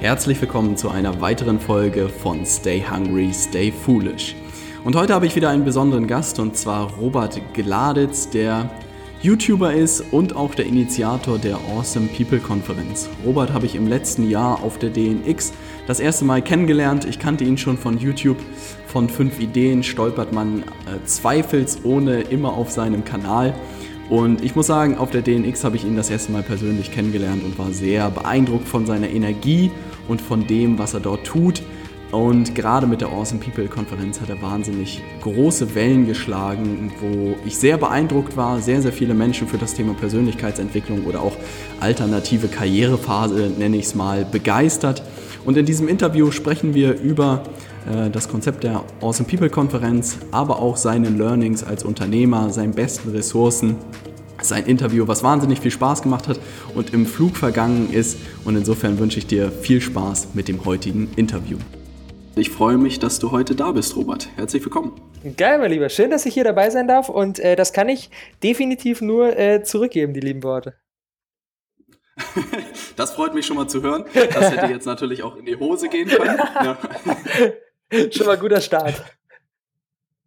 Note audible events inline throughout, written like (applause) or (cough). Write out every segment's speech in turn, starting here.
Herzlich willkommen zu einer weiteren Folge von Stay Hungry, Stay Foolish. Und heute habe ich wieder einen besonderen Gast und zwar Robert Gladitz, der YouTuber ist und auch der Initiator der Awesome People Konferenz. Robert habe ich im letzten Jahr auf der DNX das erste Mal kennengelernt. Ich kannte ihn schon von YouTube. Von fünf Ideen stolpert man äh, zweifelsohne immer auf seinem Kanal. Und ich muss sagen, auf der DNX habe ich ihn das erste Mal persönlich kennengelernt und war sehr beeindruckt von seiner Energie und von dem, was er dort tut. Und gerade mit der Awesome People Konferenz hat er wahnsinnig große Wellen geschlagen, wo ich sehr beeindruckt war, sehr, sehr viele Menschen für das Thema Persönlichkeitsentwicklung oder auch alternative Karrierephase, nenne ich es mal, begeistert. Und in diesem Interview sprechen wir über äh, das Konzept der Awesome People Konferenz, aber auch seine Learnings als Unternehmer, seine besten Ressourcen sein Interview, was wahnsinnig viel Spaß gemacht hat und im Flug vergangen ist. Und insofern wünsche ich dir viel Spaß mit dem heutigen Interview. Ich freue mich, dass du heute da bist, Robert. Herzlich willkommen. Geil, mein Lieber. Schön, dass ich hier dabei sein darf. Und äh, das kann ich definitiv nur äh, zurückgeben, die lieben Worte. (laughs) das freut mich schon mal zu hören. Das hätte jetzt natürlich auch in die Hose gehen können. (laughs) Ja. schon mal guter Start.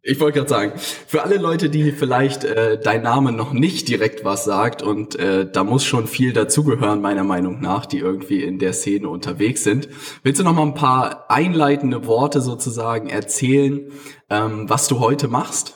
Ich wollte gerade sagen, für alle Leute, die vielleicht äh, dein Name noch nicht direkt was sagt und äh, da muss schon viel dazugehören, meiner Meinung nach, die irgendwie in der Szene unterwegs sind. Willst du noch mal ein paar einleitende Worte sozusagen erzählen, ähm, was du heute machst?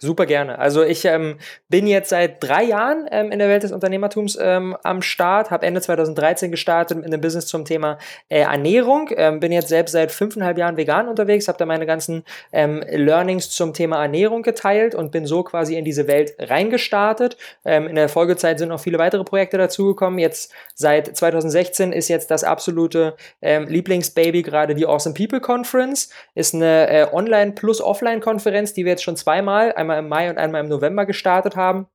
Super gerne. Also ich ähm, bin jetzt seit drei Jahren ähm, in der Welt des Unternehmertums ähm, am Start, habe Ende 2013 gestartet mit einem Business zum Thema äh, Ernährung, ähm, bin jetzt selbst seit fünfeinhalb Jahren vegan unterwegs, habe da meine ganzen ähm, Learnings zum Thema Ernährung geteilt und bin so quasi in diese Welt reingestartet. Ähm, in der Folgezeit sind noch viele weitere Projekte dazugekommen. Jetzt seit 2016 ist jetzt das absolute Lieblingsbaby gerade die Awesome People Conference, ist eine äh, Online- plus Offline-Konferenz, die wir jetzt schon zweimal, einmal einmal im Mai und einmal im November gestartet haben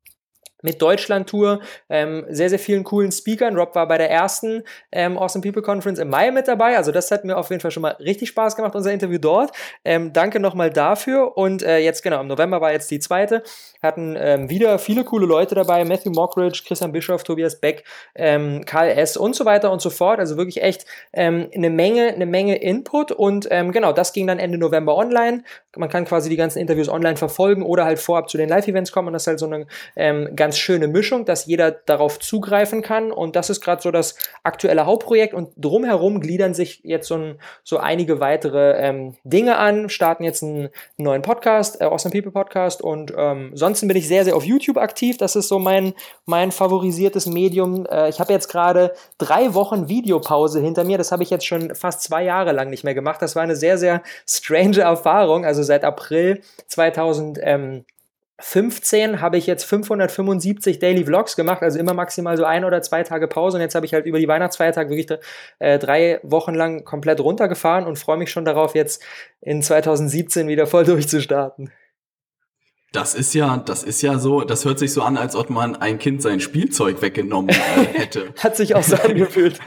mit Deutschland-Tour, ähm, sehr, sehr vielen coolen Speakern. Rob war bei der ersten ähm, Awesome People Conference im Mai mit dabei. Also das hat mir auf jeden Fall schon mal richtig Spaß gemacht, unser Interview dort. Ähm, danke nochmal dafür. Und äh, jetzt, genau, im November war jetzt die zweite. Hatten ähm, wieder viele coole Leute dabei. Matthew Mockridge, Christian Bischoff, Tobias Beck, ähm, Karl S. und so weiter und so fort. Also wirklich echt ähm, eine Menge, eine Menge Input. Und ähm, genau, das ging dann Ende November online. Man kann quasi die ganzen Interviews online verfolgen oder halt vorab zu den Live-Events kommen. Und das ist halt so eine ähm, ganz ganz schöne Mischung, dass jeder darauf zugreifen kann. Und das ist gerade so das aktuelle Hauptprojekt. Und drumherum gliedern sich jetzt so, ein, so einige weitere ähm, Dinge an, starten jetzt einen neuen Podcast, äh, Awesome People Podcast. Und ähm, sonst bin ich sehr, sehr auf YouTube aktiv. Das ist so mein, mein favorisiertes Medium. Äh, ich habe jetzt gerade drei Wochen Videopause hinter mir. Das habe ich jetzt schon fast zwei Jahre lang nicht mehr gemacht. Das war eine sehr, sehr strange Erfahrung. Also seit April 2000. Ähm, 15 habe ich jetzt 575 Daily Vlogs gemacht, also immer maximal so ein oder zwei Tage Pause. Und jetzt habe ich halt über die Weihnachtsfeiertage wirklich äh, drei Wochen lang komplett runtergefahren und freue mich schon darauf, jetzt in 2017 wieder voll durchzustarten. Das ist ja, das ist ja so, das hört sich so an, als ob man ein Kind sein Spielzeug weggenommen äh, (laughs) hätte. Hat sich auch so angefühlt.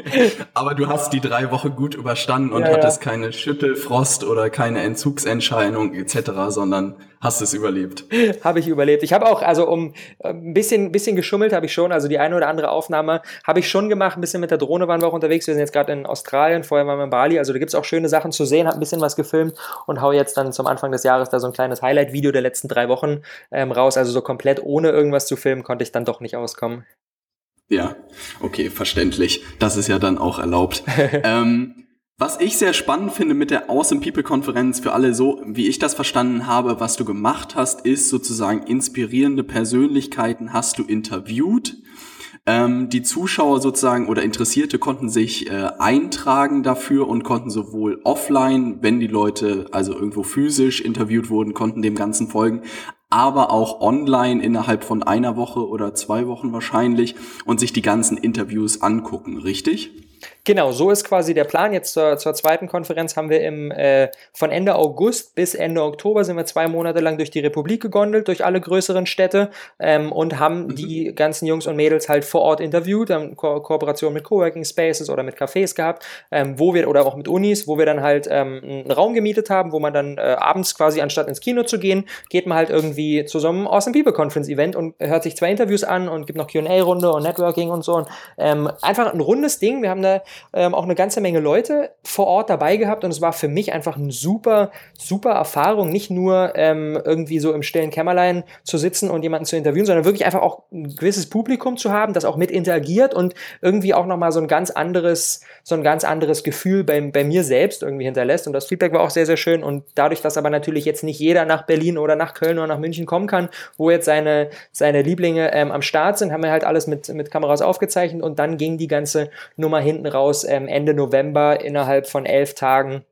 (laughs) Aber du hast die drei Wochen gut überstanden und ja, hattest ja. keine Schüttelfrost oder keine Entzugsentscheidung etc., sondern hast es überlebt. (laughs) habe ich überlebt. Ich habe auch, also um äh, ein bisschen, bisschen geschummelt habe ich schon, also die eine oder andere Aufnahme habe ich schon gemacht, ein bisschen mit der Drohne waren wir auch unterwegs. Wir sind jetzt gerade in Australien, vorher waren wir in Bali, also da gibt es auch schöne Sachen zu sehen, habe ein bisschen was gefilmt und hau jetzt dann zum Anfang des Jahres da so ein kleines Highlight-Video der letzten drei Wochen ähm, raus. Also so komplett ohne irgendwas zu filmen, konnte ich dann doch nicht auskommen. Ja, okay, verständlich. Das ist ja dann auch erlaubt. (laughs) ähm, was ich sehr spannend finde mit der Awesome People Konferenz für alle so, wie ich das verstanden habe, was du gemacht hast, ist sozusagen inspirierende Persönlichkeiten hast du interviewt. Ähm, die Zuschauer sozusagen oder Interessierte konnten sich äh, eintragen dafür und konnten sowohl offline, wenn die Leute also irgendwo physisch interviewt wurden, konnten dem Ganzen folgen, aber auch online innerhalb von einer Woche oder zwei Wochen wahrscheinlich und sich die ganzen Interviews angucken, richtig? Genau, so ist quasi der Plan. Jetzt zur, zur zweiten Konferenz haben wir im, äh, von Ende August bis Ende Oktober sind wir zwei Monate lang durch die Republik gegondelt, durch alle größeren Städte ähm, und haben mhm. die ganzen Jungs und Mädels halt vor Ort interviewt, haben Ko Kooperation mit Coworking Spaces oder mit Cafés gehabt, ähm, wo wir, oder auch mit Unis, wo wir dann halt ähm, einen Raum gemietet haben, wo man dann äh, abends quasi, anstatt ins Kino zu gehen, geht man halt irgendwie zu so einem Awesome People Conference Event und hört sich zwei Interviews an und gibt noch Q&A-Runde und Networking und so. Und, ähm, einfach ein rundes Ding. Wir haben da ähm, auch eine ganze Menge Leute vor Ort dabei gehabt und es war für mich einfach eine super, super Erfahrung, nicht nur ähm, irgendwie so im stillen Kämmerlein zu sitzen und jemanden zu interviewen, sondern wirklich einfach auch ein gewisses Publikum zu haben, das auch mit interagiert und irgendwie auch nochmal so ein ganz anderes, so ein ganz anderes Gefühl bei, bei mir selbst irgendwie hinterlässt. Und das Feedback war auch sehr, sehr schön. Und dadurch, dass aber natürlich jetzt nicht jeder nach Berlin oder nach Köln oder nach München kommen kann, wo jetzt seine, seine Lieblinge ähm, am Start sind, haben wir halt alles mit, mit Kameras aufgezeichnet und dann ging die ganze Nummer hinten raus ähm, Ende November innerhalb von elf Tagen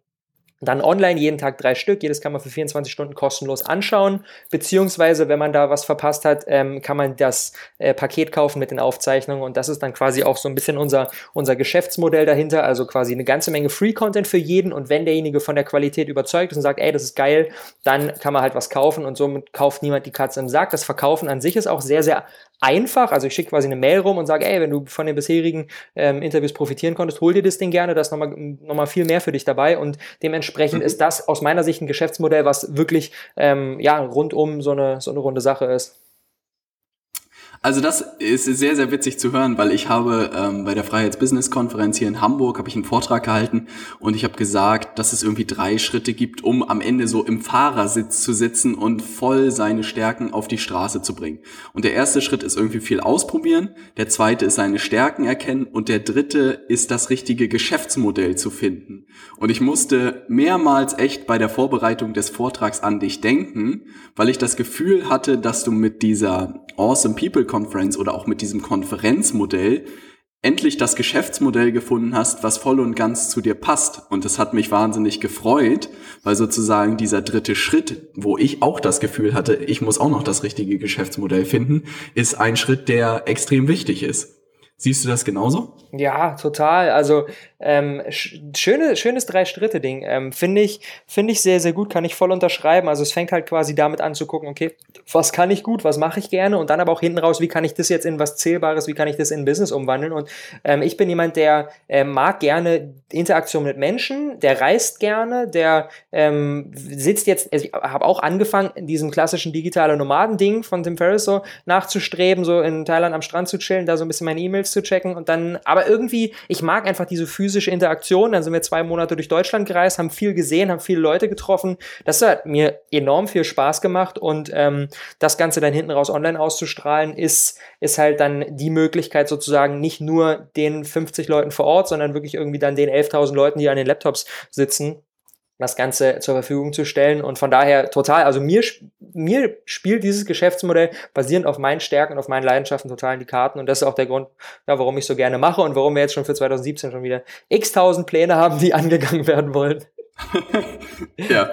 dann online jeden Tag drei Stück. Jedes kann man für 24 Stunden kostenlos anschauen. Beziehungsweise, wenn man da was verpasst hat, ähm, kann man das äh, Paket kaufen mit den Aufzeichnungen. Und das ist dann quasi auch so ein bisschen unser, unser Geschäftsmodell dahinter. Also quasi eine ganze Menge Free-Content für jeden. Und wenn derjenige von der Qualität überzeugt ist und sagt, ey, das ist geil, dann kann man halt was kaufen und somit kauft niemand die Katze im Sack. Das Verkaufen an sich ist auch sehr, sehr einfach. Also ich schicke quasi eine Mail rum und sage, ey, wenn du von den bisherigen ähm, Interviews profitieren konntest, hol dir das Ding gerne, da ist nochmal noch mal viel mehr für dich dabei und dementsprechend mhm. ist das aus meiner Sicht ein Geschäftsmodell, was wirklich ähm, ja, rundum so eine, so eine runde Sache ist. Also das ist sehr, sehr witzig zu hören, weil ich habe ähm, bei der Freiheits-Business-Konferenz hier in Hamburg habe ich einen Vortrag gehalten und ich habe gesagt, dass es irgendwie drei Schritte gibt, um am Ende so im Fahrersitz zu sitzen und voll seine Stärken auf die Straße zu bringen. Und der erste Schritt ist irgendwie viel ausprobieren, der zweite ist seine Stärken erkennen und der dritte ist das richtige Geschäftsmodell zu finden. Und ich musste mehrmals echt bei der Vorbereitung des Vortrags an dich denken, weil ich das Gefühl hatte, dass du mit dieser Awesome People Conference oder auch mit diesem Konferenzmodell endlich das Geschäftsmodell gefunden hast, was voll und ganz zu dir passt. Und das hat mich wahnsinnig gefreut, weil sozusagen dieser dritte Schritt, wo ich auch das Gefühl hatte, ich muss auch noch das richtige Geschäftsmodell finden, ist ein Schritt, der extrem wichtig ist. Siehst du das genauso? Ja, total. Also ähm, schöne, schönes Drei-Stritte-Ding. Ähm, Finde ich, find ich sehr, sehr gut, kann ich voll unterschreiben. Also es fängt halt quasi damit an zu gucken, okay, was kann ich gut, was mache ich gerne und dann aber auch hinten raus, wie kann ich das jetzt in was Zählbares, wie kann ich das in Business umwandeln. Und ähm, ich bin jemand, der äh, mag gerne Interaktion mit Menschen, der reist gerne, der ähm, sitzt jetzt, also ich habe auch angefangen, in diesem klassischen digitale Nomaden-Ding von Tim Ferriss so nachzustreben, so in Thailand am Strand zu chillen, da so ein bisschen meine E-Mails zu checken und dann, aber irgendwie, ich mag einfach diese physische physische Interaktion. Dann sind wir zwei Monate durch Deutschland gereist, haben viel gesehen, haben viele Leute getroffen. Das hat mir enorm viel Spaß gemacht und ähm, das Ganze dann hinten raus online auszustrahlen, ist, ist halt dann die Möglichkeit sozusagen nicht nur den 50 Leuten vor Ort, sondern wirklich irgendwie dann den 11.000 Leuten, die an den Laptops sitzen, das Ganze zur Verfügung zu stellen. Und von daher total, also mir, mir spielt dieses Geschäftsmodell basierend auf meinen Stärken und auf meinen Leidenschaften total in die Karten. Und das ist auch der Grund, ja, warum ich so gerne mache und warum wir jetzt schon für 2017 schon wieder x tausend Pläne haben, die (laughs) angegangen werden wollen. (laughs) ja,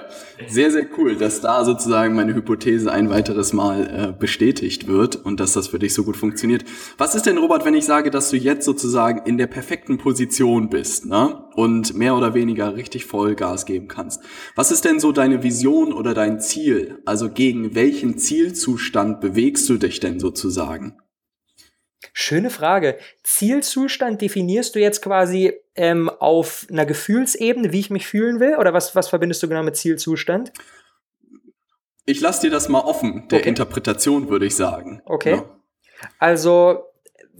sehr, sehr cool, dass da sozusagen meine Hypothese ein weiteres Mal äh, bestätigt wird und dass das für dich so gut funktioniert. Was ist denn, Robert, wenn ich sage, dass du jetzt sozusagen in der perfekten Position bist ne? und mehr oder weniger richtig Vollgas geben kannst? Was ist denn so deine Vision oder dein Ziel? Also gegen welchen Zielzustand bewegst du dich denn sozusagen? Schöne Frage. Zielzustand definierst du jetzt quasi ähm, auf einer Gefühlsebene, wie ich mich fühlen will? Oder was, was verbindest du genau mit Zielzustand? Ich lasse dir das mal offen, der okay. Interpretation würde ich sagen. Okay. Ja. Also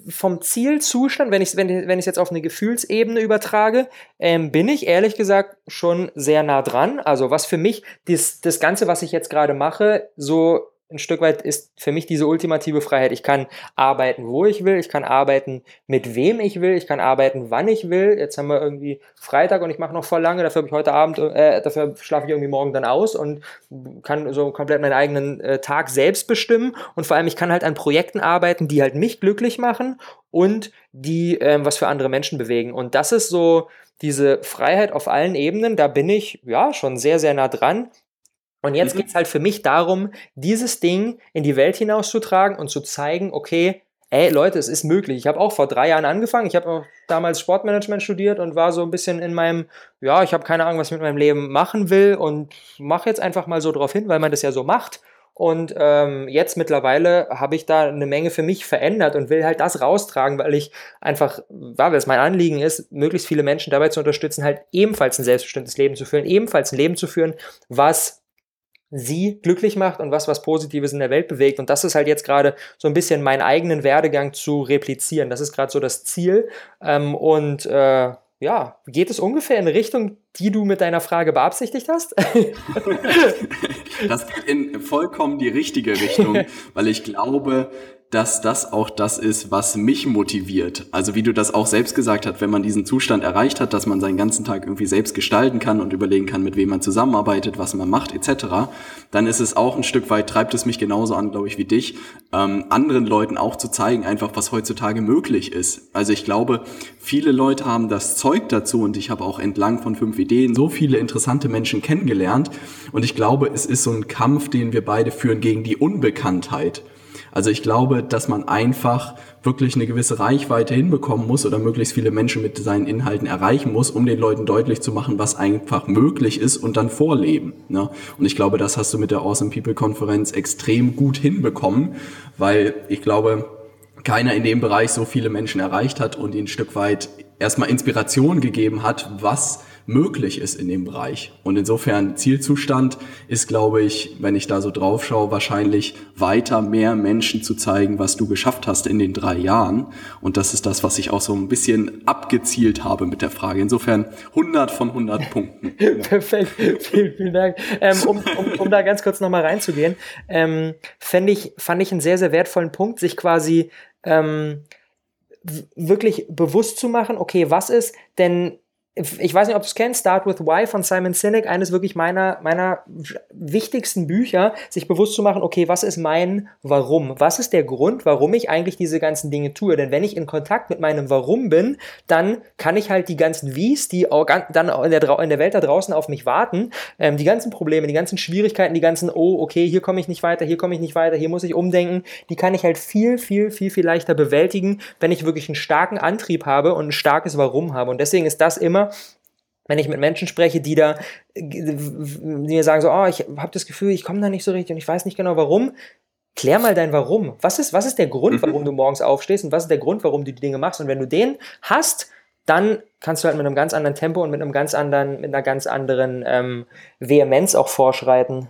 vom Zielzustand, wenn ich es wenn, wenn jetzt auf eine Gefühlsebene übertrage, ähm, bin ich ehrlich gesagt schon sehr nah dran. Also was für mich das, das Ganze, was ich jetzt gerade mache, so ein Stück weit ist für mich diese ultimative Freiheit. Ich kann arbeiten, wo ich will, ich kann arbeiten, mit wem ich will, ich kann arbeiten, wann ich will. Jetzt haben wir irgendwie Freitag und ich mache noch voll lange, dafür habe ich heute Abend, äh, dafür schlafe ich irgendwie morgen dann aus und kann so komplett meinen eigenen äh, Tag selbst bestimmen. Und vor allem, ich kann halt an Projekten arbeiten, die halt mich glücklich machen und die ähm, was für andere Menschen bewegen. Und das ist so diese Freiheit auf allen Ebenen, da bin ich ja schon sehr, sehr nah dran. Und jetzt mhm. geht es halt für mich darum, dieses Ding in die Welt hinauszutragen und zu zeigen, okay, ey Leute, es ist möglich. Ich habe auch vor drei Jahren angefangen. Ich habe damals Sportmanagement studiert und war so ein bisschen in meinem, ja, ich habe keine Ahnung, was ich mit meinem Leben machen will und mache jetzt einfach mal so drauf hin, weil man das ja so macht. Und ähm, jetzt mittlerweile habe ich da eine Menge für mich verändert und will halt das raustragen, weil ich einfach, weil es mein Anliegen ist, möglichst viele Menschen dabei zu unterstützen, halt ebenfalls ein selbstbestimmtes Leben zu führen, ebenfalls ein Leben zu führen, was sie glücklich macht und was was Positives in der Welt bewegt. Und das ist halt jetzt gerade so ein bisschen meinen eigenen Werdegang zu replizieren. Das ist gerade so das Ziel. Ähm, und äh, ja, geht es ungefähr in Richtung, die du mit deiner Frage beabsichtigt hast? (laughs) das geht in vollkommen die richtige Richtung, weil ich glaube, dass das auch das ist, was mich motiviert. Also wie du das auch selbst gesagt hast, wenn man diesen Zustand erreicht hat, dass man seinen ganzen Tag irgendwie selbst gestalten kann und überlegen kann, mit wem man zusammenarbeitet, was man macht, etc., dann ist es auch ein Stück weit, treibt es mich genauso an, glaube ich, wie dich, ähm, anderen Leuten auch zu zeigen, einfach was heutzutage möglich ist. Also ich glaube, viele Leute haben das Zeug dazu und ich habe auch entlang von fünf Ideen so viele interessante Menschen kennengelernt und ich glaube, es ist so ein Kampf, den wir beide führen gegen die Unbekanntheit. Also ich glaube, dass man einfach wirklich eine gewisse Reichweite hinbekommen muss oder möglichst viele Menschen mit seinen Inhalten erreichen muss, um den Leuten deutlich zu machen, was einfach möglich ist und dann vorleben. Ne? Und ich glaube, das hast du mit der Awesome People Konferenz extrem gut hinbekommen, weil ich glaube, keiner in dem Bereich so viele Menschen erreicht hat und ihnen ein Stück weit erstmal Inspiration gegeben hat, was möglich ist in dem Bereich. Und insofern Zielzustand ist, glaube ich, wenn ich da so drauf schaue, wahrscheinlich weiter mehr Menschen zu zeigen, was du geschafft hast in den drei Jahren. Und das ist das, was ich auch so ein bisschen abgezielt habe mit der Frage. Insofern 100 von 100 (laughs) Punkten. (laughs) Perfekt, vielen, vielen Dank. Ähm, um, um, um da ganz kurz nochmal reinzugehen, ähm, fand, ich, fand ich einen sehr, sehr wertvollen Punkt, sich quasi ähm, wirklich bewusst zu machen, okay, was ist denn ich weiß nicht, ob du es kennst, Start with Why von Simon Sinek, eines wirklich meiner, meiner wichtigsten Bücher, sich bewusst zu machen, okay, was ist mein Warum? Was ist der Grund, warum ich eigentlich diese ganzen Dinge tue? Denn wenn ich in Kontakt mit meinem Warum bin, dann kann ich halt die ganzen Wies, die dann in der, in der Welt da draußen auf mich warten, ähm, die ganzen Probleme, die ganzen Schwierigkeiten, die ganzen, oh, okay, hier komme ich nicht weiter, hier komme ich nicht weiter, hier muss ich umdenken, die kann ich halt viel, viel, viel, viel leichter bewältigen, wenn ich wirklich einen starken Antrieb habe und ein starkes Warum habe. Und deswegen ist das immer wenn ich mit Menschen spreche, die da, die mir sagen so, oh, ich habe das Gefühl, ich komme da nicht so richtig und ich weiß nicht genau warum, klär mal dein Warum. Was ist, was ist der Grund, warum du morgens aufstehst und was ist der Grund, warum du die Dinge machst? Und wenn du den hast, dann kannst du halt mit einem ganz anderen Tempo und mit einem ganz anderen, mit einer ganz anderen ähm, Vehemenz auch vorschreiten.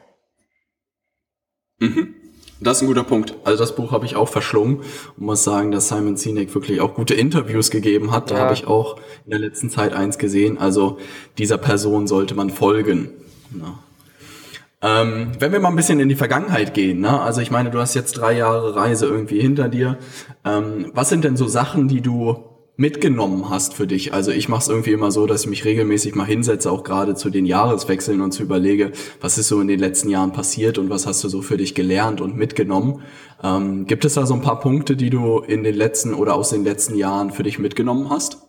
Mhm. Das ist ein guter Punkt. Also das Buch habe ich auch verschlungen und muss sagen, dass Simon Sinek wirklich auch gute Interviews gegeben hat. Da habe ich auch in der letzten Zeit eins gesehen. Also dieser Person sollte man folgen. Ja. Ähm, wenn wir mal ein bisschen in die Vergangenheit gehen, ne? also ich meine, du hast jetzt drei Jahre Reise irgendwie hinter dir. Ähm, was sind denn so Sachen, die du mitgenommen hast für dich. Also ich mache es irgendwie immer so, dass ich mich regelmäßig mal hinsetze, auch gerade zu den Jahreswechseln und zu überlege, was ist so in den letzten Jahren passiert und was hast du so für dich gelernt und mitgenommen. Ähm, gibt es da so ein paar Punkte, die du in den letzten oder aus den letzten Jahren für dich mitgenommen hast?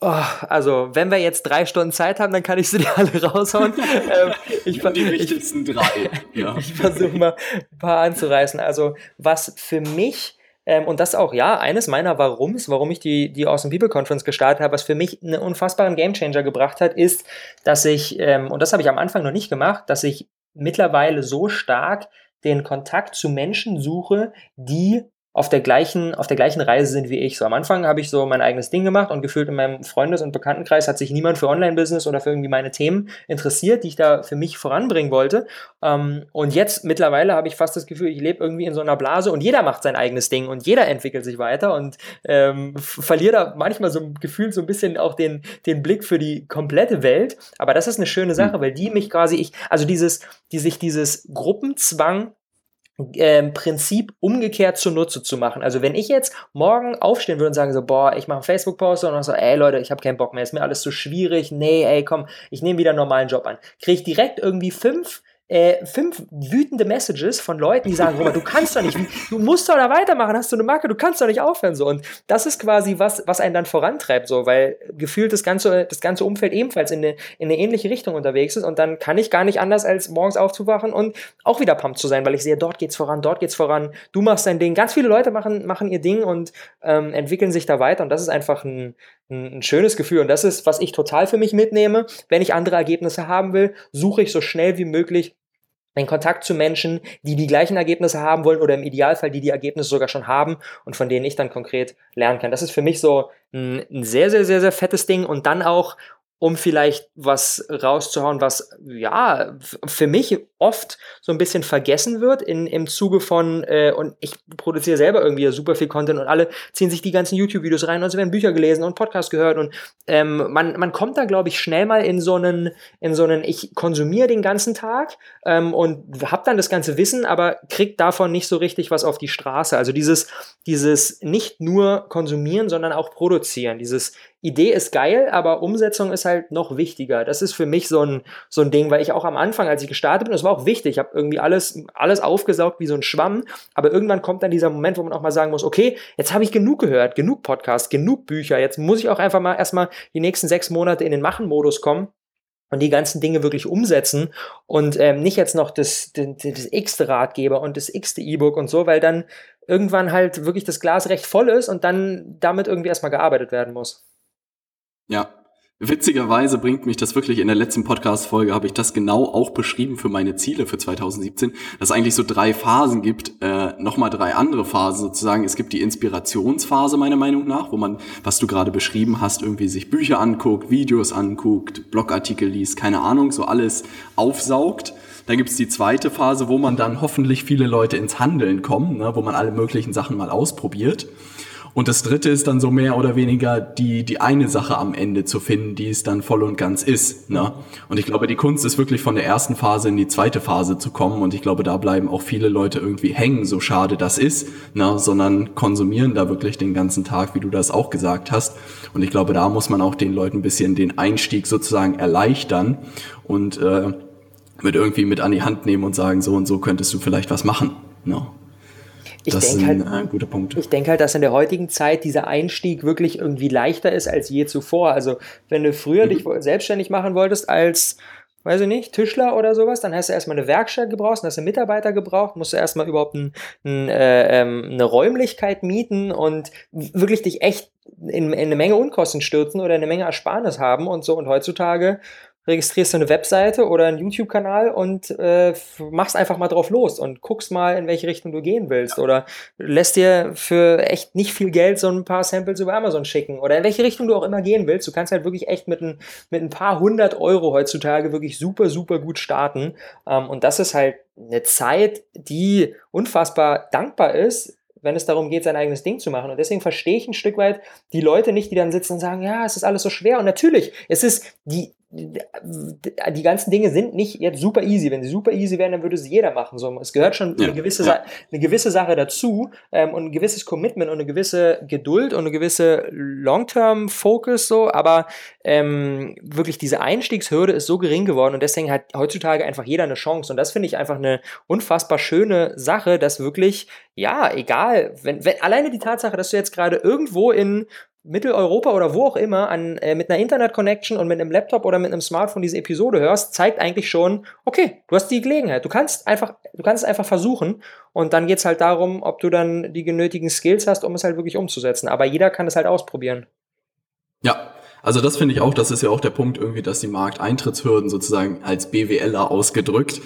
Oh, also, wenn wir jetzt drei Stunden Zeit haben, dann kann ich sie (laughs) dir alle raushauen. ähm, ich, die wichtigsten drei. (laughs) Ja. ich versuche mal ein paar anzureißen. Also, was für mich ähm, und das auch, ja, eines meiner Warums, warum ich die, die Awesome People Conference gestartet habe, was für mich einen unfassbaren Gamechanger gebracht hat, ist, dass ich, ähm, und das habe ich am Anfang noch nicht gemacht, dass ich mittlerweile so stark den Kontakt zu Menschen suche, die auf der gleichen, auf der gleichen Reise sind wie ich. So am Anfang habe ich so mein eigenes Ding gemacht und gefühlt in meinem Freundes- und Bekanntenkreis hat sich niemand für Online-Business oder für irgendwie meine Themen interessiert, die ich da für mich voranbringen wollte. Ähm, und jetzt mittlerweile habe ich fast das Gefühl, ich lebe irgendwie in so einer Blase und jeder macht sein eigenes Ding und jeder entwickelt sich weiter und ähm, verliert da manchmal so gefühlt so ein bisschen auch den, den Blick für die komplette Welt. Aber das ist eine schöne Sache, hm. weil die mich quasi, ich, also dieses, die sich dieses Gruppenzwang ähm, Prinzip umgekehrt zunutze zu machen. Also wenn ich jetzt morgen aufstehen würde und sagen so, boah, ich mache einen Facebook-Post und dann so, ey Leute, ich habe keinen Bock mehr, ist mir alles zu schwierig, nee, ey, komm, ich nehme wieder einen normalen Job an. Kriege ich direkt irgendwie fünf äh, fünf wütende Messages von Leuten, die sagen, Robert, du kannst doch nicht, du musst doch da weitermachen, hast du eine Marke, du kannst doch nicht aufhören so. Und das ist quasi was, was einen dann vorantreibt, so, weil gefühlt das ganze, das ganze Umfeld ebenfalls in eine, in eine ähnliche Richtung unterwegs ist. Und dann kann ich gar nicht anders, als morgens aufzuwachen und auch wieder pumped zu sein, weil ich sehe, dort geht's voran, dort geht's voran, du machst dein Ding, ganz viele Leute machen, machen ihr Ding und ähm, entwickeln sich da weiter. Und das ist einfach ein, ein, ein schönes Gefühl. Und das ist, was ich total für mich mitnehme. Wenn ich andere Ergebnisse haben will, suche ich so schnell wie möglich den Kontakt zu Menschen, die die gleichen Ergebnisse haben wollen oder im Idealfall, die die Ergebnisse sogar schon haben und von denen ich dann konkret lernen kann. Das ist für mich so ein, ein sehr, sehr, sehr, sehr fettes Ding und dann auch, um vielleicht was rauszuhauen, was ja für mich oft so ein bisschen vergessen wird in, im Zuge von, äh, und ich produziere selber irgendwie super viel Content und alle ziehen sich die ganzen YouTube-Videos rein und es werden Bücher gelesen und Podcasts gehört und ähm, man, man kommt da, glaube ich, schnell mal in so einen, in so einen, ich konsumiere den ganzen Tag ähm, und habe dann das ganze Wissen, aber kriegt davon nicht so richtig was auf die Straße. Also dieses, dieses nicht nur konsumieren, sondern auch produzieren, dieses Idee ist geil, aber Umsetzung ist halt noch wichtiger. Das ist für mich so ein, so ein Ding, weil ich auch am Anfang, als ich gestartet bin, das war auch wichtig, ich habe irgendwie alles, alles aufgesaugt wie so ein Schwamm, aber irgendwann kommt dann dieser Moment, wo man auch mal sagen muss, okay, jetzt habe ich genug gehört, genug Podcasts, genug Bücher, jetzt muss ich auch einfach mal erstmal die nächsten sechs Monate in den Machen-Modus kommen und die ganzen Dinge wirklich umsetzen und ähm, nicht jetzt noch das, das, das x-te Ratgeber und das x-te E-Book und so, weil dann irgendwann halt wirklich das Glas recht voll ist und dann damit irgendwie erstmal gearbeitet werden muss. Ja. Witzigerweise bringt mich das wirklich in der letzten Podcast-Folge habe ich das genau auch beschrieben für meine Ziele für 2017, dass es eigentlich so drei Phasen gibt, äh, nochmal drei andere Phasen sozusagen. Es gibt die Inspirationsphase meiner Meinung nach, wo man, was du gerade beschrieben hast, irgendwie sich Bücher anguckt, Videos anguckt, Blogartikel liest, keine Ahnung, so alles aufsaugt. Dann gibt's die zweite Phase, wo man dann hoffentlich viele Leute ins Handeln kommen, ne, wo man alle möglichen Sachen mal ausprobiert. Und das dritte ist dann so mehr oder weniger die, die eine Sache am Ende zu finden, die es dann voll und ganz ist. Ne? Und ich glaube, die Kunst ist wirklich von der ersten Phase in die zweite Phase zu kommen. Und ich glaube, da bleiben auch viele Leute irgendwie hängen, so schade das ist, ne? sondern konsumieren da wirklich den ganzen Tag, wie du das auch gesagt hast. Und ich glaube, da muss man auch den Leuten ein bisschen den Einstieg sozusagen erleichtern und äh, mit irgendwie mit an die Hand nehmen und sagen, so und so könntest du vielleicht was machen. Ne? Ich das ist ein halt, guter Punkt. Ich denke halt, dass in der heutigen Zeit dieser Einstieg wirklich irgendwie leichter ist als je zuvor. Also wenn du früher mhm. dich selbstständig machen wolltest als weiß ich nicht, Tischler oder sowas, dann hast du erstmal eine Werkstatt gebraucht, dann hast du Mitarbeiter gebraucht, musst du erstmal überhaupt ein, ein, äh, ähm, eine Räumlichkeit mieten und wirklich dich echt in, in, eine Menge Unkosten stürzen oder eine Menge Ersparnis haben und so. Und heutzutage registrierst du eine Webseite oder einen YouTube-Kanal und äh, machst einfach mal drauf los und guckst mal, in welche Richtung du gehen willst. Oder lässt dir für echt nicht viel Geld so ein paar Samples über Amazon schicken. Oder in welche Richtung du auch immer gehen willst. Du kannst halt wirklich echt mit ein, mit ein paar hundert Euro heutzutage wirklich super, super gut starten. Ähm, und das ist halt eine Zeit, die unfassbar dankbar ist, wenn es darum geht, sein eigenes Ding zu machen. Und deswegen verstehe ich ein Stück weit die Leute nicht, die dann sitzen und sagen, ja, es ist alles so schwer. Und natürlich, es ist die, die ganzen Dinge sind nicht jetzt super easy. Wenn sie super easy wären, dann würde sie jeder machen. So, es gehört schon ja, eine, gewisse ja. eine gewisse Sache dazu ähm, und ein gewisses Commitment und eine gewisse Geduld und eine gewisse Long-Term-Focus so, aber ähm, wirklich diese Einstiegshürde ist so gering geworden und deswegen hat heutzutage einfach jeder eine Chance und das finde ich einfach eine unfassbar schöne Sache, dass wirklich, ja, egal, wenn, wenn alleine die Tatsache, dass du jetzt gerade irgendwo in Mitteleuropa oder wo auch immer an, äh, mit einer Internet-Connection und mit einem Laptop oder mit einem Smartphone diese Episode hörst, zeigt eigentlich schon, okay, du hast die Gelegenheit. Du kannst einfach, du kannst es einfach versuchen und dann geht es halt darum, ob du dann die genötigen Skills hast, um es halt wirklich umzusetzen. Aber jeder kann es halt ausprobieren. Ja, also das finde ich auch, das ist ja auch der Punkt irgendwie, dass die Markteintrittshürden sozusagen als BWLer ausgedrückt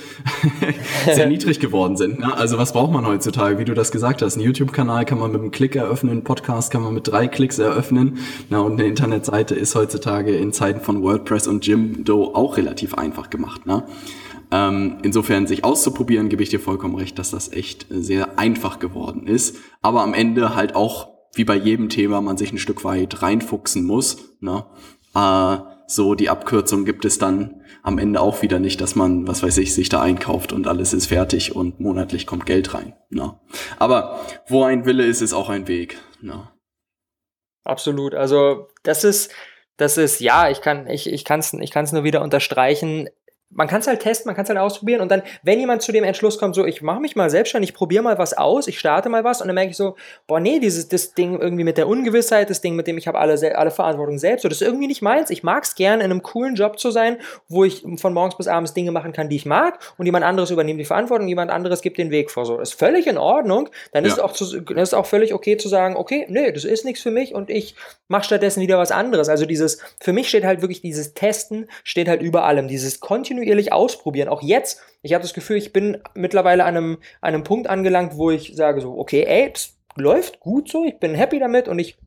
(laughs) sehr niedrig geworden sind. Ne? Also was braucht man heutzutage? Wie du das gesagt hast, ein YouTube-Kanal kann man mit einem Klick eröffnen, einen Podcast kann man mit drei Klicks eröffnen. Na, und eine Internetseite ist heutzutage in Zeiten von WordPress und Jimdo auch relativ einfach gemacht. Ne? Ähm, insofern sich auszuprobieren, gebe ich dir vollkommen recht, dass das echt sehr einfach geworden ist. Aber am Ende halt auch wie bei jedem Thema man sich ein Stück weit reinfuchsen muss. Ne? Äh, so die Abkürzung gibt es dann am Ende auch wieder nicht, dass man, was weiß ich, sich da einkauft und alles ist fertig und monatlich kommt Geld rein. Ne? Aber wo ein Wille ist, ist auch ein Weg. Ne? Absolut. Also das ist, das ist, ja, ich kann, ich, ich kann es ich kann's nur wieder unterstreichen man kann es halt testen, man kann es halt ausprobieren und dann, wenn jemand zu dem Entschluss kommt, so, ich mache mich mal selbstständig, ich probiere mal was aus, ich starte mal was und dann merke ich so, boah, nee, dieses das Ding irgendwie mit der Ungewissheit, das Ding, mit dem ich habe alle, alle Verantwortung selbst, so, das ist irgendwie nicht meins. Ich mag es gern, in einem coolen Job zu sein, wo ich von morgens bis abends Dinge machen kann, die ich mag und jemand anderes übernimmt die Verantwortung, jemand anderes gibt den Weg vor. So, das ist völlig in Ordnung. Dann ja. ist, auch zu, dann ist auch völlig okay zu sagen, okay, nee, das ist nichts für mich und ich mache stattdessen wieder was anderes. Also dieses, für mich steht halt wirklich dieses Testen, steht halt über allem, dieses kontinuierlich ausprobieren. Auch jetzt, ich habe das Gefühl, ich bin mittlerweile an einem, an einem Punkt angelangt, wo ich sage so, okay, ey, das läuft gut so, ich bin happy damit und ich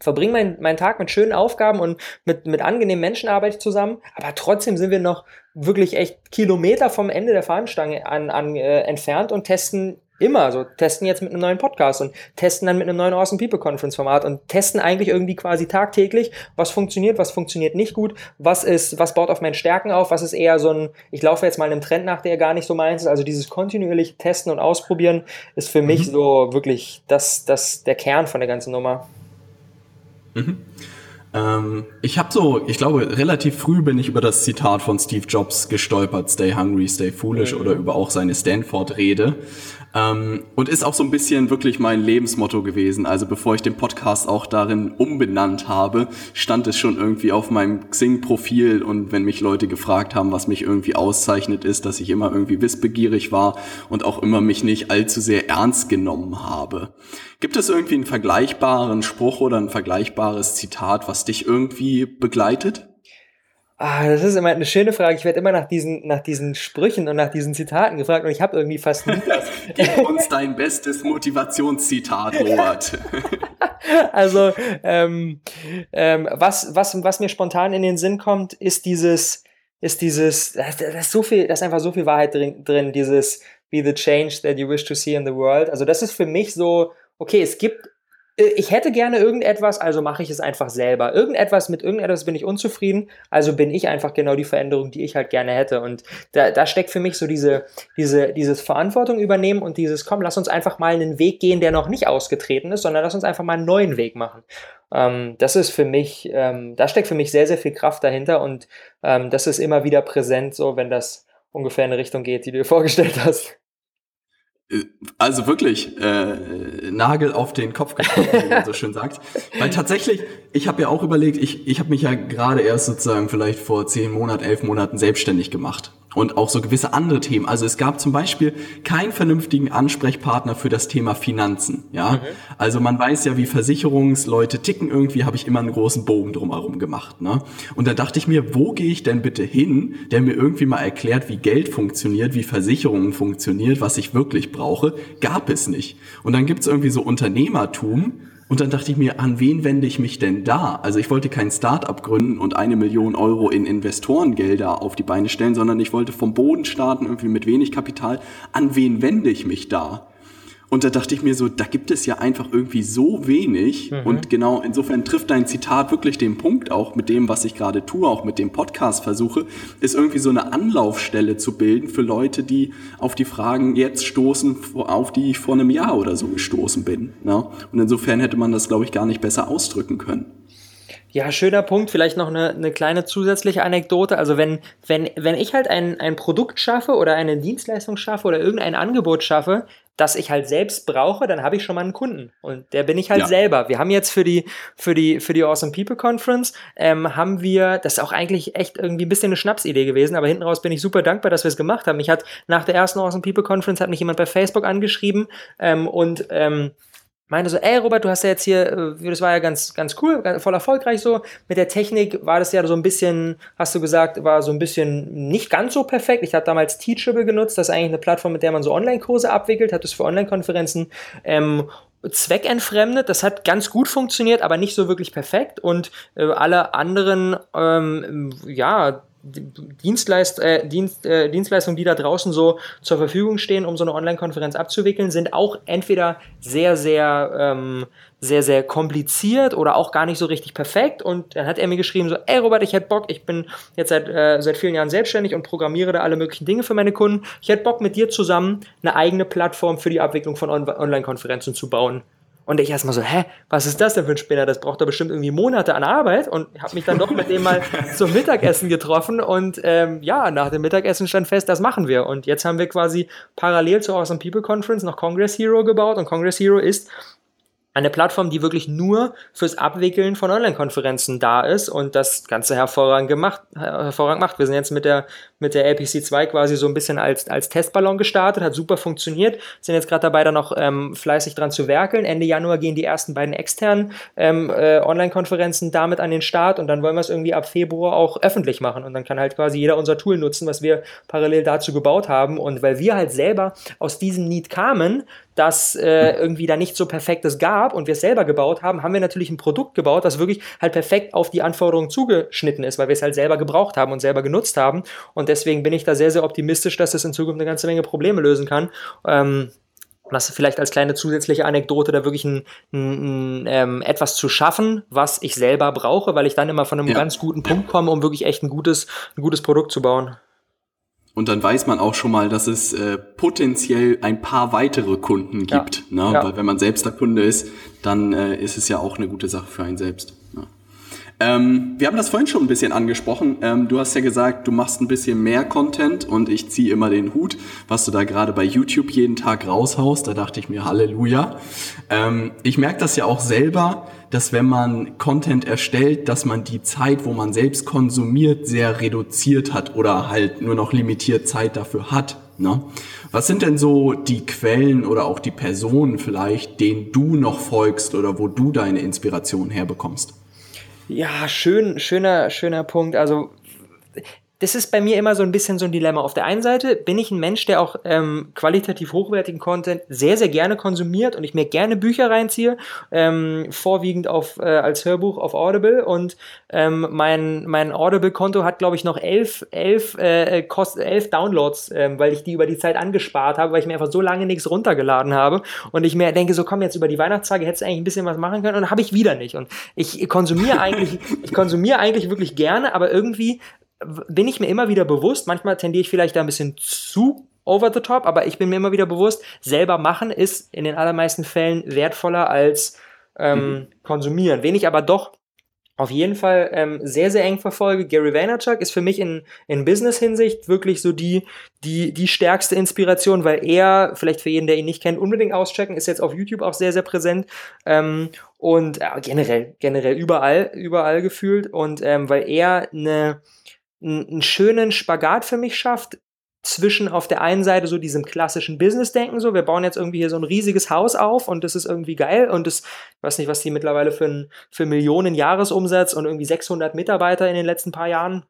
verbringe meinen mein Tag mit schönen Aufgaben und mit, mit angenehmen Menschen arbeite ich zusammen, aber trotzdem sind wir noch wirklich echt Kilometer vom Ende der Fahnenstange an, an, äh, entfernt und testen immer so testen jetzt mit einem neuen Podcast und testen dann mit einem neuen Awesome People Conference Format und testen eigentlich irgendwie quasi tagtäglich, was funktioniert, was funktioniert nicht gut, was ist, was baut auf meinen Stärken auf, was ist eher so ein, ich laufe jetzt mal einem Trend nach, der gar nicht so meins ist. Also dieses kontinuierliche Testen und Ausprobieren ist für mich mhm. so wirklich das, das der Kern von der ganzen Nummer. Mhm. Ähm, ich habe so, ich glaube, relativ früh bin ich über das Zitat von Steve Jobs gestolpert, Stay Hungry, Stay Foolish, mhm. oder über auch seine Stanford-Rede. Ähm, und ist auch so ein bisschen wirklich mein Lebensmotto gewesen. Also bevor ich den Podcast auch darin umbenannt habe, stand es schon irgendwie auf meinem Xing-Profil und wenn mich Leute gefragt haben, was mich irgendwie auszeichnet, ist, dass ich immer irgendwie wissbegierig war und auch immer mich nicht allzu sehr ernst genommen habe. Gibt es irgendwie einen vergleichbaren Spruch oder ein vergleichbares Zitat, was dich irgendwie begleitet? Ah, das ist immer eine schöne Frage. Ich werde immer nach diesen, nach diesen Sprüchen und nach diesen Zitaten gefragt und ich habe irgendwie fast nie das. Gib uns dein bestes Motivationszitat, Robert. (laughs) also, ähm, ähm, was, was, was mir spontan in den Sinn kommt, ist dieses, ist dieses, da ist so viel, da ist einfach so viel Wahrheit drin, drin, dieses be the change that you wish to see in the world. Also das ist für mich so, okay, es gibt ich hätte gerne irgendetwas, also mache ich es einfach selber. Irgendetwas, mit irgendetwas bin ich unzufrieden, also bin ich einfach genau die Veränderung, die ich halt gerne hätte. Und da, da steckt für mich so diese, diese, dieses Verantwortung übernehmen und dieses, komm, lass uns einfach mal einen Weg gehen, der noch nicht ausgetreten ist, sondern lass uns einfach mal einen neuen Weg machen. Ähm, das ist für mich, ähm, da steckt für mich sehr, sehr viel Kraft dahinter und ähm, das ist immer wieder präsent, so wenn das ungefähr in eine Richtung geht, die du dir (laughs) vorgestellt hast. Also wirklich, äh, Nagel auf den Kopf getroffen, wie man so schön sagt. Weil tatsächlich, ich habe ja auch überlegt, ich, ich habe mich ja gerade erst sozusagen vielleicht vor zehn Monaten, elf Monaten selbstständig gemacht und auch so gewisse andere Themen. Also es gab zum Beispiel keinen vernünftigen Ansprechpartner für das Thema Finanzen. Ja, mhm. also man weiß ja, wie Versicherungsleute ticken. Irgendwie habe ich immer einen großen Bogen drumherum gemacht. Ne? Und da dachte ich mir, wo gehe ich denn bitte hin, der mir irgendwie mal erklärt, wie Geld funktioniert, wie Versicherungen funktioniert, was ich wirklich brauche? Gab es nicht. Und dann gibt es irgendwie so Unternehmertum und dann dachte ich mir, an wen wende ich mich denn da? Also ich wollte kein Start-up gründen und eine Million Euro in Investorengelder auf die Beine stellen, sondern ich wollte vom Boden starten, irgendwie mit wenig Kapital. An wen wende ich mich da? Und da dachte ich mir so, da gibt es ja einfach irgendwie so wenig. Mhm. Und genau insofern trifft dein Zitat wirklich den Punkt auch mit dem, was ich gerade tue, auch mit dem Podcast versuche, ist irgendwie so eine Anlaufstelle zu bilden für Leute, die auf die Fragen jetzt stoßen, auf die ich vor einem Jahr oder so gestoßen bin. Ne? Und insofern hätte man das, glaube ich, gar nicht besser ausdrücken können. Ja, schöner Punkt. Vielleicht noch eine, eine kleine zusätzliche Anekdote. Also wenn, wenn, wenn ich halt ein, ein Produkt schaffe oder eine Dienstleistung schaffe oder irgendein Angebot schaffe, das ich halt selbst brauche, dann habe ich schon mal einen Kunden. Und der bin ich halt ja. selber. Wir haben jetzt für die, für die, für die Awesome People Conference, ähm, haben wir, das ist auch eigentlich echt irgendwie ein bisschen eine Schnapsidee gewesen, aber hinten raus bin ich super dankbar, dass wir es gemacht haben. Ich hat nach der ersten Awesome People Conference hat mich jemand bei Facebook angeschrieben ähm, und ähm, meinte so, ey Robert, du hast ja jetzt hier, äh, das war ja ganz, ganz cool, voll erfolgreich so. Mit der Technik war das ja so ein bisschen, hast du gesagt, war so ein bisschen nicht ganz so perfekt. Ich habe damals Teachable genutzt, das ist eigentlich eine Plattform, mit der man so Online-Kurse abwickelt, hat das für Online-Konferenzen ähm, zweckentfremdet. Das hat ganz gut funktioniert, aber nicht so wirklich perfekt. Und äh, alle anderen, ähm, ja, Dienstleist, äh, Dienst, äh, Dienstleistungen, die da draußen so zur Verfügung stehen, um so eine Online-Konferenz abzuwickeln, sind auch entweder sehr, sehr, ähm, sehr, sehr kompliziert oder auch gar nicht so richtig perfekt. Und dann hat er mir geschrieben so, ey Robert, ich hätte Bock, ich bin jetzt seit, äh, seit vielen Jahren selbstständig und programmiere da alle möglichen Dinge für meine Kunden. Ich hätte Bock, mit dir zusammen eine eigene Plattform für die Abwicklung von On Online-Konferenzen zu bauen. Und ich erstmal so, hä, was ist das denn für ein Spinner? Das braucht doch bestimmt irgendwie Monate an Arbeit. Und habe mich dann doch mit dem mal (laughs) zum Mittagessen getroffen. Und ähm, ja, nach dem Mittagessen stand fest, das machen wir. Und jetzt haben wir quasi parallel zur Awesome People Conference noch Congress Hero gebaut. Und Congress Hero ist eine Plattform, die wirklich nur fürs Abwickeln von Online-Konferenzen da ist und das Ganze hervorragend gemacht, hervorragend macht. Wir sind jetzt mit der, mit der LPC 2 quasi so ein bisschen als, als Testballon gestartet, hat super funktioniert, sind jetzt gerade dabei, da noch ähm, fleißig dran zu werkeln. Ende Januar gehen die ersten beiden externen ähm, äh, Online-Konferenzen damit an den Start und dann wollen wir es irgendwie ab Februar auch öffentlich machen und dann kann halt quasi jeder unser Tool nutzen, was wir parallel dazu gebaut haben und weil wir halt selber aus diesem Need kamen, dass äh, irgendwie da nicht so perfektes gab und wir es selber gebaut haben, haben wir natürlich ein Produkt gebaut, das wirklich halt perfekt auf die Anforderungen zugeschnitten ist, weil wir es halt selber gebraucht haben und selber genutzt haben. Und deswegen bin ich da sehr, sehr optimistisch, dass es in Zukunft eine ganze Menge Probleme lösen kann. Ähm, das vielleicht als kleine zusätzliche Anekdote, da wirklich ein, ein, ein ähm, etwas zu schaffen, was ich selber brauche, weil ich dann immer von einem ja. ganz guten Punkt komme, um wirklich echt ein gutes, ein gutes Produkt zu bauen. Und dann weiß man auch schon mal, dass es äh, potenziell ein paar weitere Kunden gibt. Ja. Ne? Ja. Weil wenn man selbst der Kunde ist, dann äh, ist es ja auch eine gute Sache für einen selbst. Ähm, wir haben das vorhin schon ein bisschen angesprochen. Ähm, du hast ja gesagt, du machst ein bisschen mehr Content und ich ziehe immer den Hut, was du da gerade bei YouTube jeden Tag raushaust. Da dachte ich mir Halleluja. Ähm, ich merke das ja auch selber, dass wenn man Content erstellt, dass man die Zeit, wo man selbst konsumiert, sehr reduziert hat oder halt nur noch limitiert Zeit dafür hat. Ne? Was sind denn so die Quellen oder auch die Personen vielleicht, denen du noch folgst oder wo du deine Inspiration herbekommst? Ja, schön, schöner, schöner Punkt. Also das ist bei mir immer so ein bisschen so ein Dilemma. Auf der einen Seite bin ich ein Mensch, der auch ähm, qualitativ hochwertigen Content sehr, sehr gerne konsumiert und ich mir gerne Bücher reinziehe, ähm, vorwiegend auf, äh, als Hörbuch auf Audible. Und ähm, mein, mein Audible-Konto hat, glaube ich, noch elf, elf, äh, kost, elf Downloads, äh, weil ich die über die Zeit angespart habe, weil ich mir einfach so lange nichts runtergeladen habe. Und ich mir denke, so komm, jetzt über die Weihnachtstage hättest du eigentlich ein bisschen was machen können. Und habe ich wieder nicht. Und ich konsumiere eigentlich, ich konsumiere eigentlich wirklich gerne, aber irgendwie bin ich mir immer wieder bewusst, manchmal tendiere ich vielleicht da ein bisschen zu over the top, aber ich bin mir immer wieder bewusst, selber machen ist in den allermeisten Fällen wertvoller als ähm, mhm. konsumieren. Wen ich aber doch auf jeden Fall ähm, sehr, sehr eng verfolge. Gary Vaynerchuk ist für mich in, in Business-Hinsicht wirklich so die, die, die stärkste Inspiration, weil er, vielleicht für jeden, der ihn nicht kennt, unbedingt auschecken, ist jetzt auf YouTube auch sehr, sehr präsent ähm, und äh, generell, generell überall, überall gefühlt und ähm, weil er eine einen schönen Spagat für mich schafft, zwischen auf der einen Seite so diesem klassischen Business-Denken, so, wir bauen jetzt irgendwie hier so ein riesiges Haus auf und das ist irgendwie geil und das, ich weiß nicht, was die mittlerweile für, ein, für Millionen Jahresumsatz und irgendwie 600 Mitarbeiter in den letzten paar Jahren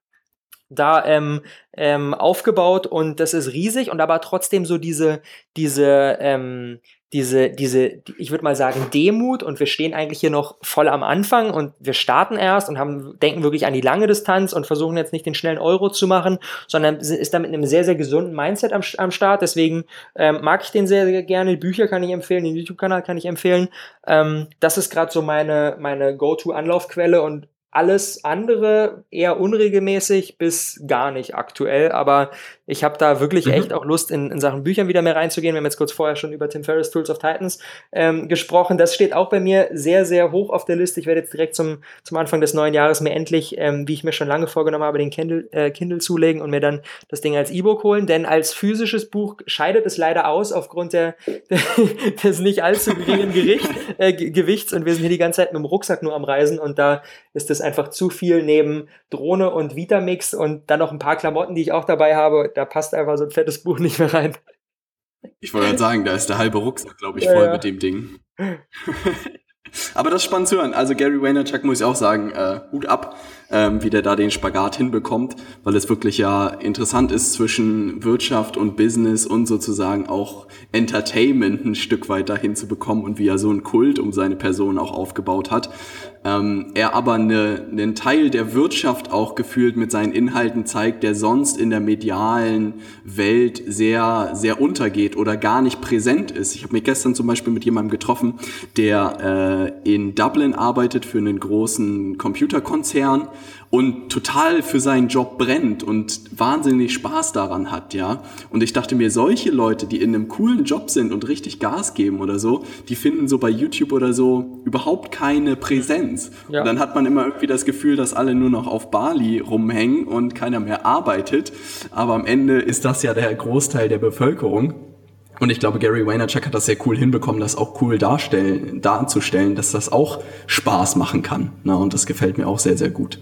da ähm, ähm, aufgebaut und das ist riesig und aber trotzdem so diese, diese, ähm, diese, diese, ich würde mal sagen, Demut und wir stehen eigentlich hier noch voll am Anfang und wir starten erst und haben, denken wirklich an die lange Distanz und versuchen jetzt nicht den schnellen Euro zu machen, sondern ist da mit einem sehr, sehr gesunden Mindset am, am Start. Deswegen ähm, mag ich den sehr, sehr gerne. Die Bücher kann ich empfehlen, den YouTube-Kanal kann ich empfehlen. Ähm, das ist gerade so meine, meine Go-To-Anlaufquelle und alles andere eher unregelmäßig bis gar nicht aktuell, aber ich habe da wirklich mhm. echt auch Lust, in, in Sachen Büchern wieder mehr reinzugehen. Wir haben jetzt kurz vorher schon über Tim Ferriss Tools of Titans ähm, gesprochen. Das steht auch bei mir sehr, sehr hoch auf der Liste. Ich werde jetzt direkt zum, zum Anfang des neuen Jahres mir endlich, ähm, wie ich mir schon lange vorgenommen habe, den Kindle, äh, Kindle zulegen und mir dann das Ding als E-Book holen, denn als physisches Buch scheidet es leider aus aufgrund der, (laughs) des nicht allzu geringen Gericht, äh, Gewichts und wir sind hier die ganze Zeit mit dem Rucksack nur am Reisen und da ist es einfach zu viel neben Drohne und Vitamix und dann noch ein paar Klamotten, die ich auch dabei habe. Da passt einfach so ein fettes Buch nicht mehr rein. Ich wollte gerade sagen, da ist der halbe Rucksack, glaube ich, voll ja. mit dem Ding. (laughs) Aber das ist spannend zu hören. Also Gary Vaynerchuk muss ich auch sagen, äh, Hut ab ähm, wie der da den Spagat hinbekommt, weil es wirklich ja interessant ist zwischen Wirtschaft und Business und sozusagen auch Entertainment ein Stück weit dahin zu bekommen und wie er so einen Kult um seine Person auch aufgebaut hat. Ähm, er aber eine, einen Teil der Wirtschaft auch gefühlt mit seinen Inhalten zeigt, der sonst in der medialen Welt sehr, sehr untergeht oder gar nicht präsent ist. Ich habe mich gestern zum Beispiel mit jemandem getroffen, der äh, in Dublin arbeitet für einen großen Computerkonzern und total für seinen Job brennt und wahnsinnig Spaß daran hat, ja. Und ich dachte mir, solche Leute, die in einem coolen Job sind und richtig Gas geben oder so, die finden so bei YouTube oder so überhaupt keine Präsenz. Ja. Und dann hat man immer irgendwie das Gefühl, dass alle nur noch auf Bali rumhängen und keiner mehr arbeitet. Aber am Ende ist das ja der Großteil der Bevölkerung. Und ich glaube, Gary Vaynerchuk hat das sehr cool hinbekommen, das auch cool darstellen, darzustellen, dass das auch Spaß machen kann. Na, und das gefällt mir auch sehr, sehr gut.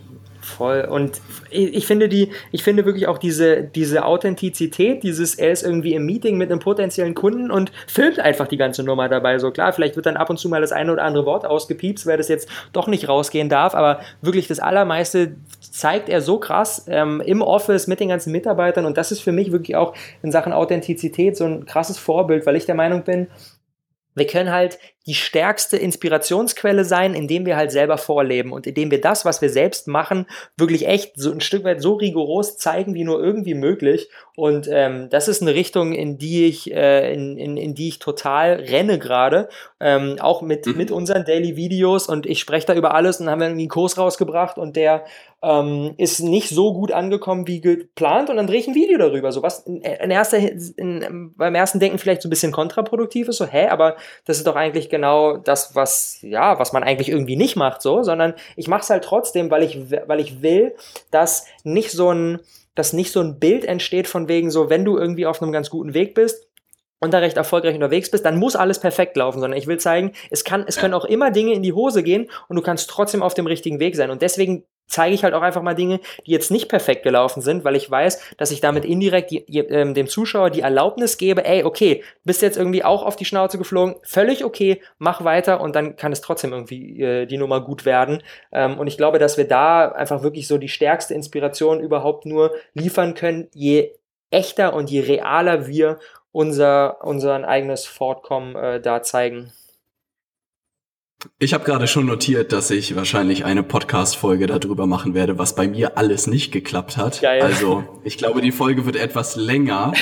Voll. Und ich finde die, ich finde wirklich auch diese, diese Authentizität, dieses, er ist irgendwie im Meeting mit einem potenziellen Kunden und filmt einfach die ganze Nummer dabei. So klar, vielleicht wird dann ab und zu mal das eine oder andere Wort ausgepiepst, weil das jetzt doch nicht rausgehen darf, aber wirklich das Allermeiste zeigt er so krass ähm, im Office mit den ganzen Mitarbeitern und das ist für mich wirklich auch in Sachen Authentizität so ein krasses Vorbild, weil ich der Meinung bin, wir können halt die stärkste Inspirationsquelle sein, indem wir halt selber vorleben und indem wir das, was wir selbst machen, wirklich echt so ein Stück weit so rigoros zeigen, wie nur irgendwie möglich. Und ähm, das ist eine Richtung, in die ich, äh, in, in, in die ich total renne gerade, ähm, auch mit, mhm. mit unseren Daily Videos. Und ich spreche da über alles und haben wir irgendwie einen Kurs rausgebracht und der ähm, ist nicht so gut angekommen wie geplant und dann drehe ich ein Video darüber. So was in, in erster, in, beim ersten Denken vielleicht so ein bisschen kontraproduktiv ist, so, hä, aber das ist doch eigentlich genau das, was, ja, was man eigentlich irgendwie nicht macht, so, sondern ich mache es halt trotzdem, weil ich, weil ich will, dass nicht so ein, dass nicht so ein Bild entsteht von wegen so, wenn du irgendwie auf einem ganz guten Weg bist, und da recht erfolgreich unterwegs bist, dann muss alles perfekt laufen, sondern ich will zeigen, es kann, es können auch immer Dinge in die Hose gehen und du kannst trotzdem auf dem richtigen Weg sein. Und deswegen zeige ich halt auch einfach mal Dinge, die jetzt nicht perfekt gelaufen sind, weil ich weiß, dass ich damit indirekt die, äh, dem Zuschauer die Erlaubnis gebe, ey, okay, bist jetzt irgendwie auch auf die Schnauze geflogen, völlig okay, mach weiter und dann kann es trotzdem irgendwie äh, die Nummer gut werden. Ähm, und ich glaube, dass wir da einfach wirklich so die stärkste Inspiration überhaupt nur liefern können, je echter und je realer wir unser, unser eigenes Fortkommen äh, da zeigen. Ich habe gerade schon notiert, dass ich wahrscheinlich eine Podcast-Folge darüber machen werde, was bei mir alles nicht geklappt hat. Geil. Also ich glaube, die Folge wird etwas länger,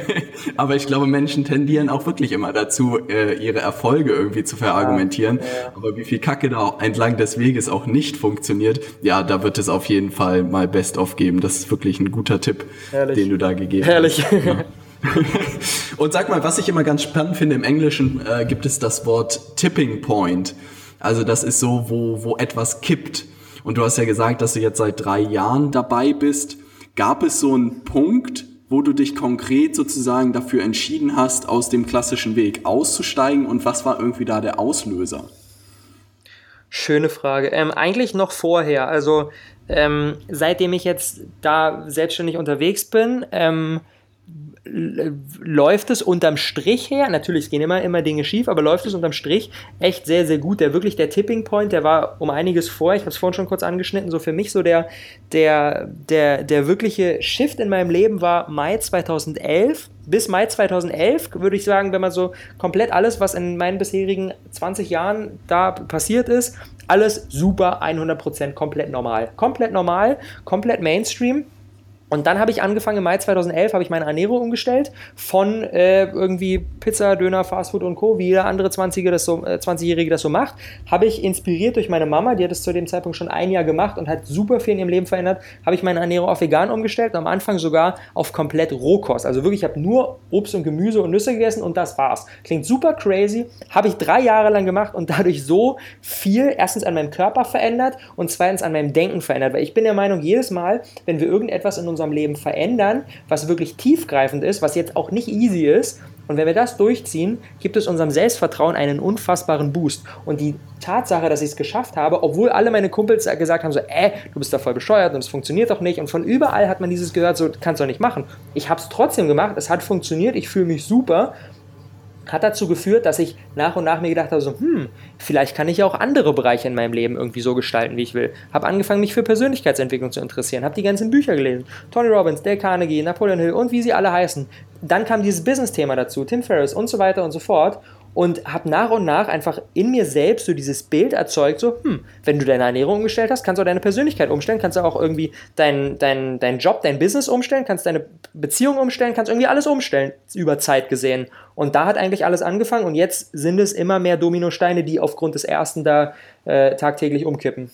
(laughs) aber ich glaube, Menschen tendieren auch wirklich immer dazu, äh, ihre Erfolge irgendwie zu verargumentieren. Ja, ja. Aber wie viel Kacke da entlang des Weges auch nicht funktioniert, ja, da wird es auf jeden Fall mal Best-of geben. Das ist wirklich ein guter Tipp, Herrlich. den du da gegeben Herrlich. hast. Ja. (laughs) Und sag mal, was ich immer ganz spannend finde, im Englischen äh, gibt es das Wort Tipping Point. Also das ist so, wo, wo etwas kippt. Und du hast ja gesagt, dass du jetzt seit drei Jahren dabei bist. Gab es so einen Punkt, wo du dich konkret sozusagen dafür entschieden hast, aus dem klassischen Weg auszusteigen? Und was war irgendwie da der Auslöser? Schöne Frage. Ähm, eigentlich noch vorher. Also ähm, seitdem ich jetzt da selbstständig unterwegs bin, ähm, läuft es unterm Strich her, natürlich gehen immer, immer Dinge schief, aber läuft es unterm Strich echt sehr, sehr gut. Der wirklich der Tipping Point, der war um einiges vor, ich habe es vorhin schon kurz angeschnitten, so für mich so der, der, der, der wirkliche Shift in meinem Leben war Mai 2011. Bis Mai 2011 würde ich sagen, wenn man so komplett alles, was in meinen bisherigen 20 Jahren da passiert ist, alles super, 100% komplett normal. Komplett normal, komplett Mainstream und dann habe ich angefangen, im Mai 2011 habe ich meine Ernährung umgestellt von äh, irgendwie Pizza, Döner, Fastfood und Co., wie jeder andere 20-Jährige das, so, äh, 20 das so macht, habe ich inspiriert durch meine Mama, die hat es zu dem Zeitpunkt schon ein Jahr gemacht und hat super viel in ihrem Leben verändert, habe ich meine Ernährung auf vegan umgestellt und am Anfang sogar auf komplett Rohkost. Also wirklich, ich habe nur Obst und Gemüse und Nüsse gegessen und das war's. Klingt super crazy, habe ich drei Jahre lang gemacht und dadurch so viel erstens an meinem Körper verändert und zweitens an meinem Denken verändert, weil ich bin der Meinung, jedes Mal, wenn wir irgendetwas in unserem unserem Leben verändern, was wirklich tiefgreifend ist, was jetzt auch nicht easy ist. Und wenn wir das durchziehen, gibt es unserem Selbstvertrauen einen unfassbaren Boost. Und die Tatsache, dass ich es geschafft habe, obwohl alle meine Kumpels gesagt haben, so, äh, du bist da voll bescheuert und es funktioniert doch nicht. Und von überall hat man dieses gehört, so, kannst du doch nicht machen. Ich habe es trotzdem gemacht, es hat funktioniert, ich fühle mich super hat dazu geführt, dass ich nach und nach mir gedacht habe, so, hm, vielleicht kann ich auch andere Bereiche in meinem Leben irgendwie so gestalten, wie ich will. Habe angefangen, mich für Persönlichkeitsentwicklung zu interessieren, habe die ganzen Bücher gelesen. Tony Robbins, Dale Carnegie, Napoleon Hill und wie sie alle heißen. Dann kam dieses Business-Thema dazu, Tim Ferriss und so weiter und so fort und habe nach und nach einfach in mir selbst so dieses Bild erzeugt, so, hm, wenn du deine Ernährung umgestellt hast, kannst du auch deine Persönlichkeit umstellen, kannst du auch irgendwie deinen dein, dein Job, dein Business umstellen, kannst deine Beziehung umstellen, kannst irgendwie alles umstellen, über Zeit gesehen. Und da hat eigentlich alles angefangen und jetzt sind es immer mehr Dominosteine, die aufgrund des ersten da äh, tagtäglich umkippen.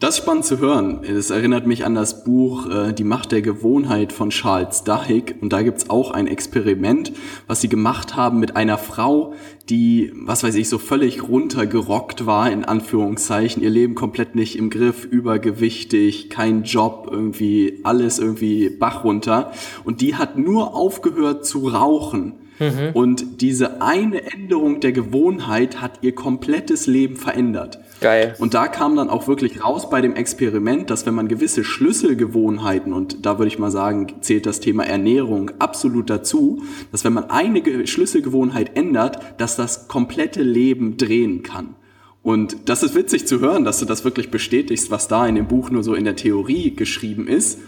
Das ist spannend zu hören. Es erinnert mich an das Buch äh, Die Macht der Gewohnheit von Charles Duhigg. Und da gibt's auch ein Experiment, was sie gemacht haben mit einer Frau, die, was weiß ich, so völlig runtergerockt war, in Anführungszeichen, ihr Leben komplett nicht im Griff, übergewichtig, kein Job, irgendwie alles irgendwie Bach runter. Und die hat nur aufgehört zu rauchen. Mhm. Und diese eine Änderung der Gewohnheit hat ihr komplettes Leben verändert. Geil. Und da kam dann auch wirklich raus bei dem Experiment, dass wenn man gewisse Schlüsselgewohnheiten, und da würde ich mal sagen, zählt das Thema Ernährung absolut dazu, dass wenn man eine Schlüsselgewohnheit ändert, dass das komplette Leben drehen kann. Und das ist witzig zu hören, dass du das wirklich bestätigst, was da in dem Buch nur so in der Theorie geschrieben ist.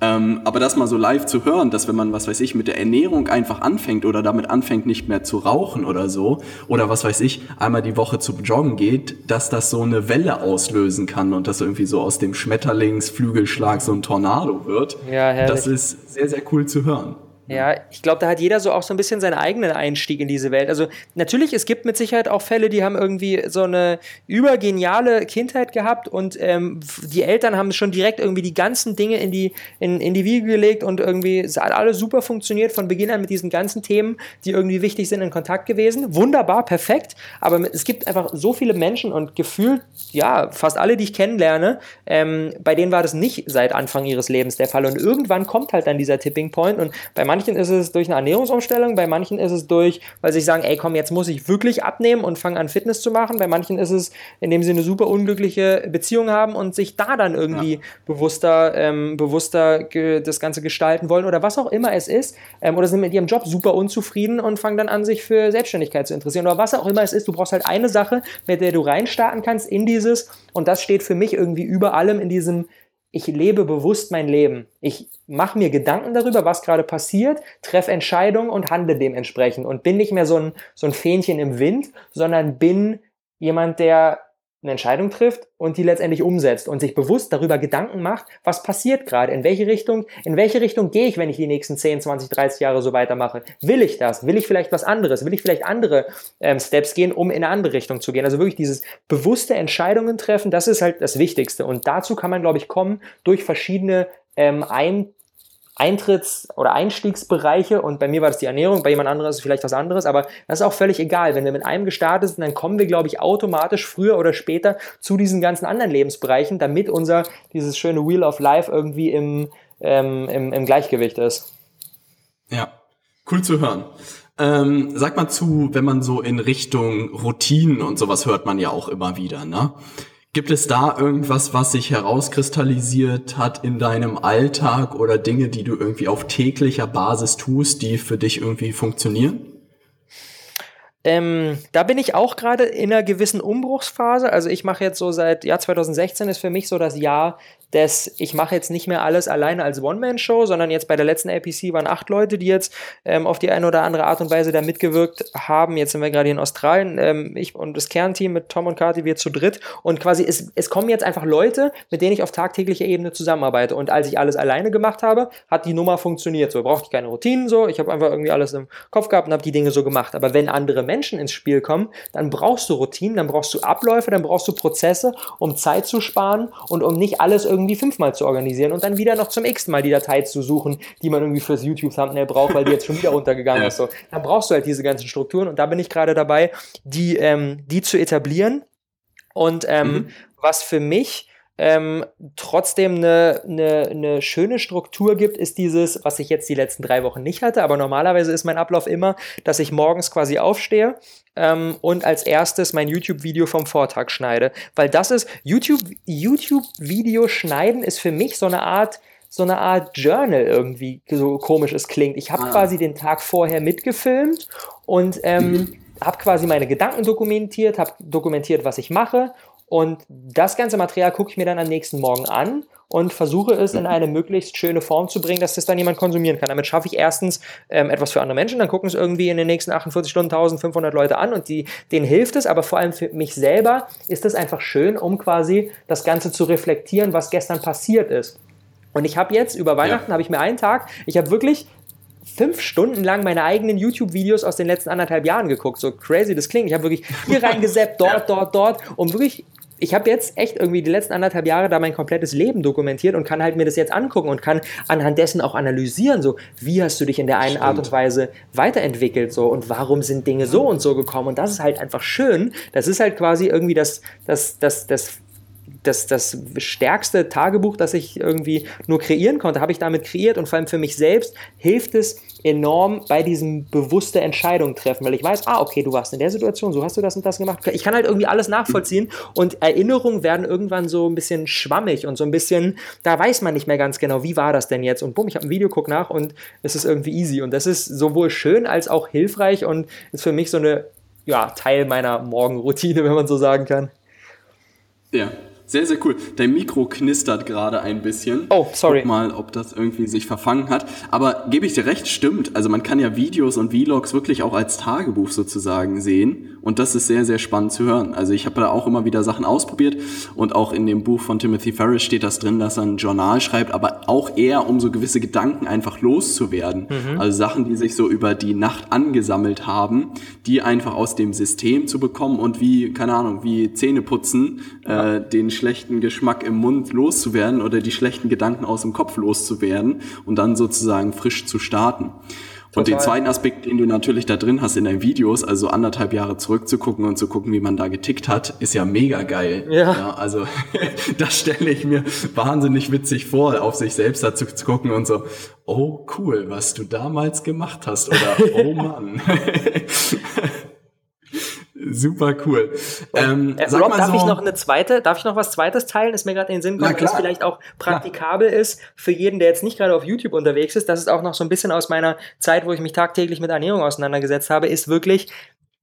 Ähm, aber das mal so live zu hören, dass wenn man, was weiß ich, mit der Ernährung einfach anfängt oder damit anfängt, nicht mehr zu rauchen oder so, oder was weiß ich, einmal die Woche zu joggen geht, dass das so eine Welle auslösen kann und dass irgendwie so aus dem Schmetterlingsflügelschlag so ein Tornado wird. Ja, herrlich. Das ist sehr, sehr cool zu hören. Ja, ich glaube, da hat jeder so auch so ein bisschen seinen eigenen Einstieg in diese Welt. Also natürlich, es gibt mit Sicherheit auch Fälle, die haben irgendwie so eine übergeniale Kindheit gehabt und ähm, die Eltern haben schon direkt irgendwie die ganzen Dinge in die, in, in die Wiege gelegt und irgendwie es hat alles super funktioniert von Beginn an mit diesen ganzen Themen, die irgendwie wichtig sind, in Kontakt gewesen. Wunderbar, perfekt. Aber es gibt einfach so viele Menschen und gefühlt, ja, fast alle, die ich kennenlerne, ähm, bei denen war das nicht seit Anfang ihres Lebens der Fall. Und irgendwann kommt halt dann dieser Tipping Point und bei manchen manchen ist es durch eine Ernährungsumstellung, bei manchen ist es durch, weil sie sagen, ey komm, jetzt muss ich wirklich abnehmen und fangen an Fitness zu machen. Bei manchen ist es, indem sie eine super unglückliche Beziehung haben und sich da dann irgendwie ja. bewusster, ähm, bewusster das Ganze gestalten wollen oder was auch immer es ist. Ähm, oder sind mit ihrem Job super unzufrieden und fangen dann an, sich für Selbstständigkeit zu interessieren. Oder was auch immer es ist, du brauchst halt eine Sache, mit der du reinstarten kannst in dieses und das steht für mich irgendwie über allem in diesem ich lebe bewusst mein Leben. Ich mache mir Gedanken darüber, was gerade passiert, treffe Entscheidungen und handle dementsprechend und bin nicht mehr so ein, so ein Fähnchen im Wind, sondern bin jemand, der eine Entscheidung trifft und die letztendlich umsetzt und sich bewusst darüber Gedanken macht, was passiert gerade, in welche Richtung, in welche Richtung gehe ich, wenn ich die nächsten 10, 20, 30 Jahre so weitermache. Will ich das? Will ich vielleicht was anderes? Will ich vielleicht andere ähm, Steps gehen, um in eine andere Richtung zu gehen? Also wirklich dieses bewusste Entscheidungen treffen, das ist halt das Wichtigste. Und dazu kann man, glaube ich, kommen durch verschiedene ähm, Ein Eintritts- oder Einstiegsbereiche und bei mir war das die Ernährung, bei jemand anderem ist es vielleicht was anderes, aber das ist auch völlig egal. Wenn wir mit einem gestartet sind, dann kommen wir, glaube ich, automatisch früher oder später zu diesen ganzen anderen Lebensbereichen, damit unser, dieses schöne Wheel of Life irgendwie im, ähm, im, im Gleichgewicht ist. Ja, cool zu hören. Ähm, sag mal zu, wenn man so in Richtung Routinen und sowas hört man ja auch immer wieder, ne? Gibt es da irgendwas, was sich herauskristallisiert hat in deinem Alltag oder Dinge, die du irgendwie auf täglicher Basis tust, die für dich irgendwie funktionieren? Ähm, da bin ich auch gerade in einer gewissen Umbruchsphase. Also ich mache jetzt so seit Jahr 2016 ist für mich so das Jahr dass ich mache jetzt nicht mehr alles alleine als One-Man-Show, sondern jetzt bei der letzten APC waren acht Leute, die jetzt ähm, auf die eine oder andere Art und Weise da mitgewirkt haben. Jetzt sind wir gerade in Australien, ähm, ich und das Kernteam mit Tom und Kati, wir zu dritt. Und quasi es, es kommen jetzt einfach Leute, mit denen ich auf tagtäglicher Ebene zusammenarbeite. Und als ich alles alleine gemacht habe, hat die Nummer funktioniert. So brauchte ich keine Routinen so. Ich habe einfach irgendwie alles im Kopf gehabt und habe die Dinge so gemacht. Aber wenn andere Menschen ins Spiel kommen, dann brauchst du Routinen, dann brauchst du Abläufe, dann brauchst du Prozesse, um Zeit zu sparen und um nicht alles irgendwie irgendwie fünfmal zu organisieren und dann wieder noch zum x Mal die Datei zu suchen, die man irgendwie fürs YouTube-Thumbnail braucht, weil die jetzt schon wieder runtergegangen ja. ist. So. Dann brauchst du halt diese ganzen Strukturen und da bin ich gerade dabei, die, ähm, die zu etablieren. Und ähm, mhm. was für mich ähm, trotzdem eine, eine, eine schöne Struktur gibt, ist dieses, was ich jetzt die letzten drei Wochen nicht hatte, aber normalerweise ist mein Ablauf immer, dass ich morgens quasi aufstehe ähm, und als erstes mein YouTube-Video vom Vortag schneide. Weil das ist, YouTube-Video YouTube schneiden ist für mich so eine Art, so eine Art Journal irgendwie, so komisch es klingt. Ich habe ah. quasi den Tag vorher mitgefilmt und ähm, mhm. habe quasi meine Gedanken dokumentiert, habe dokumentiert, was ich mache und das ganze Material gucke ich mir dann am nächsten Morgen an und versuche es in eine möglichst schöne Form zu bringen, dass das dann jemand konsumieren kann. Damit schaffe ich erstens ähm, etwas für andere Menschen, dann gucken es irgendwie in den nächsten 48 Stunden 1500 Leute an und die, denen hilft es, aber vor allem für mich selber ist es einfach schön, um quasi das Ganze zu reflektieren, was gestern passiert ist. Und ich habe jetzt über Weihnachten ja. habe ich mir einen Tag, ich habe wirklich fünf Stunden lang meine eigenen YouTube-Videos aus den letzten anderthalb Jahren geguckt. So crazy das klingt. Ich habe wirklich hier (laughs) reingeseppt, dort, dort, dort, um wirklich ich habe jetzt echt irgendwie die letzten anderthalb Jahre da mein komplettes Leben dokumentiert und kann halt mir das jetzt angucken und kann anhand dessen auch analysieren, so wie hast du dich in der einen Stimmt. Art und Weise weiterentwickelt so und warum sind Dinge so und so gekommen und das ist halt einfach schön. Das ist halt quasi irgendwie das, das, das, das das, das stärkste Tagebuch, das ich irgendwie nur kreieren konnte, habe ich damit kreiert und vor allem für mich selbst hilft es enorm bei diesem bewusste Entscheidung treffen, weil ich weiß, ah, okay, du warst in der Situation, so hast du das und das gemacht. Ich kann halt irgendwie alles nachvollziehen und Erinnerungen werden irgendwann so ein bisschen schwammig und so ein bisschen, da weiß man nicht mehr ganz genau, wie war das denn jetzt und bumm, ich habe ein Video, guck nach und es ist irgendwie easy und das ist sowohl schön als auch hilfreich und ist für mich so eine, ja, Teil meiner Morgenroutine, (laughs) wenn man so sagen kann. Ja, Sehr, sehr cool. Dein Mikro knistert gerade ein bisschen. Oh, sorry. Guck mal, ob das irgendwie sich verfangen hat. Aber gebe ich dir recht, stimmt. Also man kann ja Videos und Vlogs wirklich auch als Tagebuch sozusagen sehen. Und das ist sehr, sehr spannend zu hören. Also ich habe da auch immer wieder Sachen ausprobiert. Und auch in dem Buch von Timothy Ferris steht das drin, dass er ein Journal schreibt, aber auch eher, um so gewisse Gedanken einfach loszuwerden. Mhm. Also Sachen, die sich so über die Nacht angesammelt haben, die einfach aus dem System zu bekommen und wie, keine Ahnung, wie Zähne putzen, ja. äh, den schlechten Geschmack im Mund loszuwerden oder die schlechten Gedanken aus dem Kopf loszuwerden und dann sozusagen frisch zu starten. Und den zweiten Aspekt, den du natürlich da drin hast in deinen Videos, also anderthalb Jahre zurückzugucken und zu gucken, wie man da getickt hat, ist ja mega geil. Ja. ja also (laughs) das stelle ich mir wahnsinnig witzig vor, auf sich selbst dazu zu gucken und so, oh cool, was du damals gemacht hast oder oh (laughs) Mann. (laughs) Super cool. Ähm, äh, Rob, darf so, ich noch eine zweite, darf ich noch was zweites teilen? Ist mir gerade in den Sinn gekommen, das vielleicht auch praktikabel klar. ist für jeden, der jetzt nicht gerade auf YouTube unterwegs ist. Das ist auch noch so ein bisschen aus meiner Zeit, wo ich mich tagtäglich mit Ernährung auseinandergesetzt habe, ist wirklich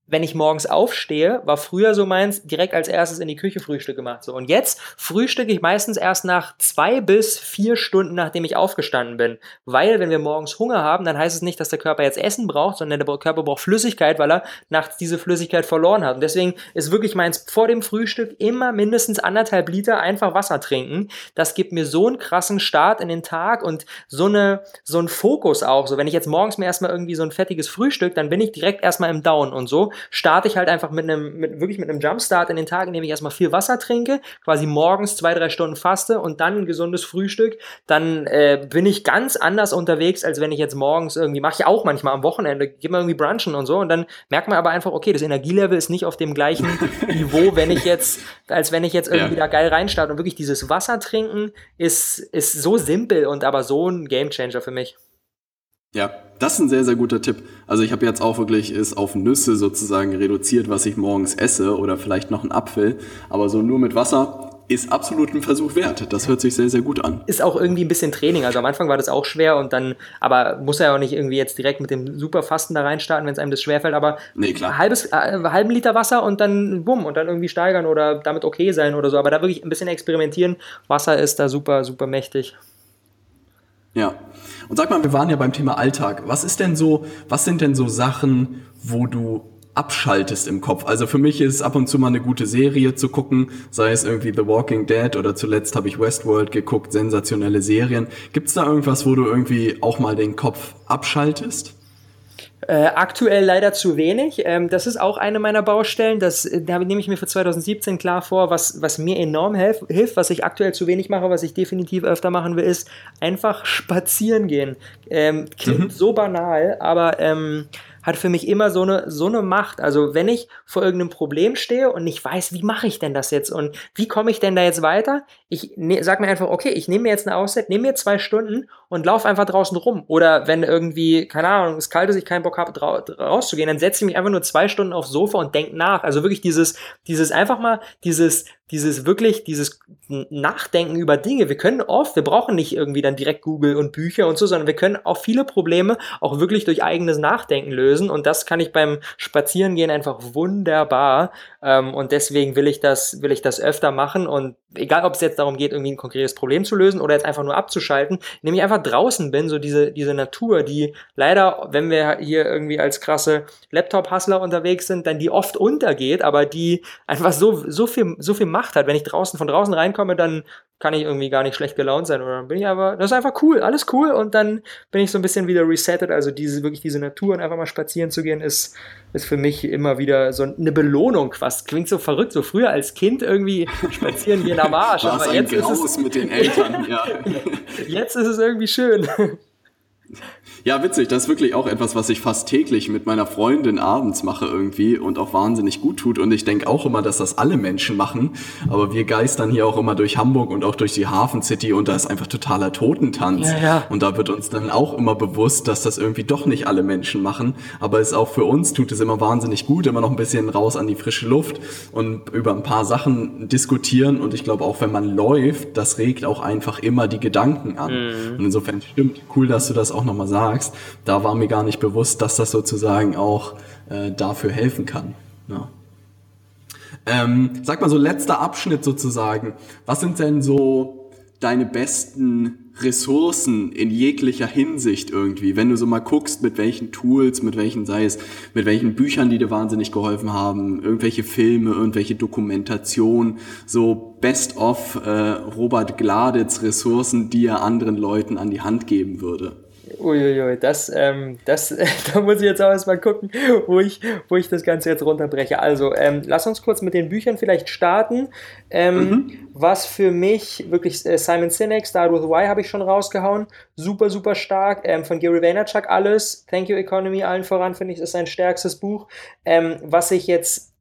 wenn ich morgens aufstehe, war früher so meins, direkt als erstes in die Küche Frühstück gemacht. So. Und jetzt frühstücke ich meistens erst nach zwei bis vier Stunden, nachdem ich aufgestanden bin. Weil, wenn wir morgens Hunger haben, dann heißt es nicht, dass der Körper jetzt Essen braucht, sondern der Körper braucht Flüssigkeit, weil er nachts diese Flüssigkeit verloren hat. Und deswegen ist wirklich meins vor dem Frühstück immer mindestens anderthalb Liter einfach Wasser trinken. Das gibt mir so einen krassen Start in den Tag und so eine, so einen Fokus auch. So, wenn ich jetzt morgens mir erstmal irgendwie so ein fettiges Frühstück, dann bin ich direkt erstmal im Down und so starte ich halt einfach mit einem, mit, wirklich mit einem Jumpstart in den Tag, indem ich erstmal viel Wasser trinke, quasi morgens zwei, drei Stunden faste und dann ein gesundes Frühstück, dann äh, bin ich ganz anders unterwegs, als wenn ich jetzt morgens irgendwie, mache ich auch manchmal am Wochenende, gehe mal irgendwie brunchen und so und dann merkt man aber einfach, okay, das Energielevel ist nicht auf dem gleichen (laughs) Niveau, wenn ich jetzt, als wenn ich jetzt irgendwie ja. da geil reinstarte und wirklich dieses Wasser trinken ist, ist so simpel und aber so ein Gamechanger für mich. Ja, das ist ein sehr, sehr guter Tipp. Also ich habe jetzt auch wirklich es auf Nüsse sozusagen reduziert, was ich morgens esse oder vielleicht noch einen Apfel. Aber so nur mit Wasser ist absolut ein Versuch wert. Das hört sich sehr, sehr gut an. Ist auch irgendwie ein bisschen Training. Also am Anfang war das auch schwer und dann, aber muss er ja auch nicht irgendwie jetzt direkt mit dem Superfasten da reinstarten, wenn es einem das schwerfällt. Aber nee, klar. Halbes, äh, halben Liter Wasser und dann bumm und dann irgendwie steigern oder damit okay sein oder so. Aber da wirklich ein bisschen experimentieren. Wasser ist da super, super mächtig. Ja. Und sag mal, wir waren ja beim Thema Alltag. Was ist denn so, was sind denn so Sachen, wo du abschaltest im Kopf. Also für mich ist ab und zu mal eine gute Serie zu gucken, sei es irgendwie The Walking Dead oder zuletzt habe ich Westworld geguckt, sensationelle Serien. Gibt es da irgendwas, wo du irgendwie auch mal den Kopf abschaltest? Äh, aktuell leider zu wenig. Ähm, das ist auch eine meiner Baustellen. Das, äh, da nehme ich mir für 2017 klar vor, was, was mir enorm helf, hilft, was ich aktuell zu wenig mache, was ich definitiv öfter machen will, ist einfach spazieren gehen. Ähm, klingt mhm. so banal, aber ähm, hat für mich immer so eine, so eine Macht. Also wenn ich vor irgendeinem Problem stehe und nicht weiß, wie mache ich denn das jetzt und wie komme ich denn da jetzt weiter, ich ne, sag mir einfach, okay, ich nehme mir jetzt eine Auszeit, nehme mir zwei Stunden und laufe einfach draußen rum. Oder wenn irgendwie, keine Ahnung, es kalt ist, ich keinen Bock habe, rauszugehen, dann setze ich mich einfach nur zwei Stunden aufs Sofa und denke nach. Also wirklich dieses, dieses einfach mal, dieses dieses wirklich, dieses Nachdenken über Dinge. Wir können oft, wir brauchen nicht irgendwie dann direkt Google und Bücher und so, sondern wir können auch viele Probleme auch wirklich durch eigenes Nachdenken lösen. Und das kann ich beim Spazierengehen einfach wunderbar. Ähm, und deswegen will ich das, will ich das öfter machen. Und egal, ob es jetzt darum geht, irgendwie ein konkretes Problem zu lösen oder jetzt einfach nur abzuschalten, indem ich einfach draußen bin, so diese, diese Natur, die leider, wenn wir hier irgendwie als krasse Laptop-Hustler unterwegs sind, dann die oft untergeht, aber die einfach so, so viel, so viel Macht hat. Wenn ich draußen, von draußen reinkomme, dann kann ich irgendwie gar nicht schlecht gelaunt sein oder bin ich aber, das ist einfach cool, alles cool und dann bin ich so ein bisschen wieder resettet. Also diese, wirklich diese Natur und einfach mal spazieren zu gehen, ist, ist für mich immer wieder so eine Belohnung. Was klingt so verrückt, so früher als Kind irgendwie spazieren gehen am Arsch. aber jetzt ist es mit den Eltern, ja. (laughs) jetzt ist es irgendwie schön. (laughs) Ja, witzig. Das ist wirklich auch etwas, was ich fast täglich mit meiner Freundin abends mache irgendwie und auch wahnsinnig gut tut. Und ich denke auch immer, dass das alle Menschen machen. Aber wir geistern hier auch immer durch Hamburg und auch durch die Hafen City und da ist einfach totaler Totentanz. Ja, ja. Und da wird uns dann auch immer bewusst, dass das irgendwie doch nicht alle Menschen machen. Aber es auch für uns tut es immer wahnsinnig gut, immer noch ein bisschen raus an die frische Luft und über ein paar Sachen diskutieren. Und ich glaube auch, wenn man läuft, das regt auch einfach immer die Gedanken an. Mhm. Und insofern stimmt, cool, dass du das auch nochmal sagst sagst, da war mir gar nicht bewusst, dass das sozusagen auch äh, dafür helfen kann. Ja. Ähm, sag mal so letzter Abschnitt sozusagen. Was sind denn so deine besten Ressourcen in jeglicher Hinsicht irgendwie, wenn du so mal guckst, mit welchen Tools, mit welchen, sei es, mit welchen Büchern, die dir wahnsinnig geholfen haben, irgendwelche Filme, irgendwelche Dokumentation, so best of äh, Robert Gladitz Ressourcen, die er anderen Leuten an die Hand geben würde. Uiuiui, das, ähm, das, (laughs) da muss ich jetzt auch erstmal gucken, wo ich, wo ich das Ganze jetzt runterbreche. Also, ähm, lass uns kurz mit den Büchern vielleicht starten. Ähm, mhm. Was für mich wirklich äh, Simon Sinek, Start with Why habe ich schon rausgehauen. Super, super stark. Ähm, von Gary Vaynerchuk alles. Thank You Economy allen voran, finde ich, ist sein stärkstes Buch. Ähm, was ich jetzt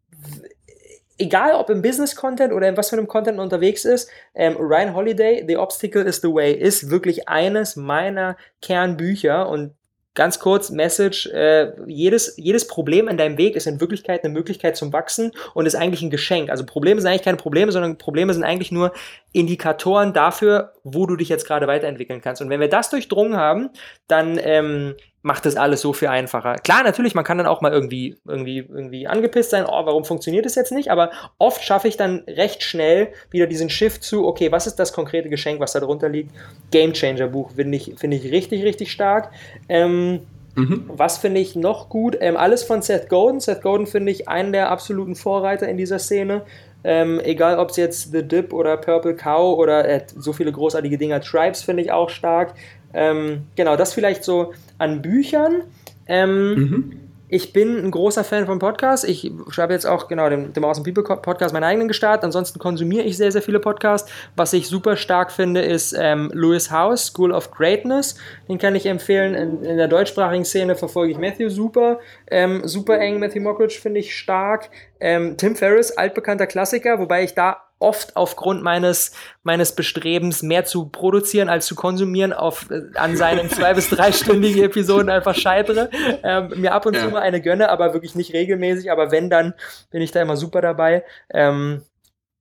egal ob im Business-Content oder in was für einem Content unterwegs ist, ähm, Ryan Holiday, The Obstacle is the Way, ist wirklich eines meiner Kernbücher und Ganz kurz, Message, äh, jedes, jedes Problem in deinem Weg ist in Wirklichkeit eine Möglichkeit zum Wachsen und ist eigentlich ein Geschenk. Also Probleme sind eigentlich keine Probleme, sondern Probleme sind eigentlich nur Indikatoren dafür, wo du dich jetzt gerade weiterentwickeln kannst. Und wenn wir das durchdrungen haben, dann ähm, macht das alles so viel einfacher. Klar, natürlich, man kann dann auch mal irgendwie, irgendwie, irgendwie angepisst sein, oh, warum funktioniert das jetzt nicht? Aber oft schaffe ich dann recht schnell wieder diesen Shift zu, okay, was ist das konkrete Geschenk, was da drunter liegt? Game Changer Buch finde ich, finde ich richtig, richtig stark. Ähm, mhm. Was finde ich noch gut? Ähm, alles von Seth Godin. Seth Godin finde ich einen der absoluten Vorreiter in dieser Szene. Ähm, egal ob es jetzt The Dip oder Purple Cow oder äh, so viele großartige Dinger, Tribes finde ich auch stark. Ähm, genau, das vielleicht so an Büchern. Ähm, mhm. Ich bin ein großer Fan von Podcasts. Ich habe jetzt auch genau dem, dem Awesome People Podcast meinen eigenen gestartet. Ansonsten konsumiere ich sehr, sehr viele Podcasts. Was ich super stark finde, ist ähm, Lewis House, School of Greatness. Den kann ich empfehlen. In, in der deutschsprachigen Szene verfolge ich Matthew super. Ähm, super eng. Matthew Mockridge finde ich stark. Ähm, Tim Ferriss, altbekannter Klassiker, wobei ich da oft aufgrund meines, meines Bestrebens, mehr zu produzieren als zu konsumieren, auf, äh, an seinen zwei- bis dreistündigen (laughs) Episoden einfach scheitere. Ähm, mir ab und ja. zu mal eine gönne, aber wirklich nicht regelmäßig. Aber wenn, dann bin ich da immer super dabei. Ähm,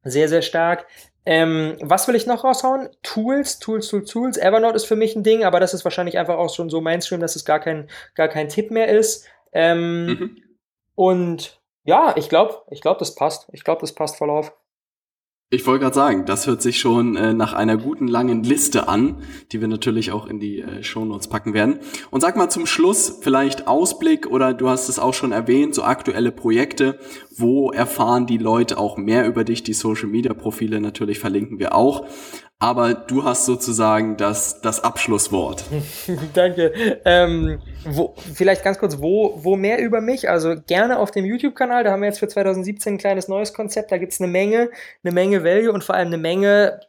sehr, sehr stark. Ähm, was will ich noch raushauen? Tools, Tools, Tools, Tools. Evernote ist für mich ein Ding, aber das ist wahrscheinlich einfach auch schon so Mainstream, dass es gar kein, gar kein Tipp mehr ist. Ähm, mhm. Und ja, ich glaube, ich glaube, das passt. Ich glaube, das passt voll auf. Ich wollte gerade sagen, das hört sich schon äh, nach einer guten langen Liste an, die wir natürlich auch in die äh, Shownotes packen werden. Und sag mal zum Schluss vielleicht Ausblick oder du hast es auch schon erwähnt, so aktuelle Projekte. Wo erfahren die Leute auch mehr über dich? Die Social Media Profile natürlich verlinken wir auch aber du hast sozusagen das, das Abschlusswort. (laughs) Danke. Ähm, wo, vielleicht ganz kurz, wo, wo mehr über mich? Also gerne auf dem YouTube-Kanal, da haben wir jetzt für 2017 ein kleines neues Konzept, da gibt es eine Menge, eine Menge Value und vor allem eine Menge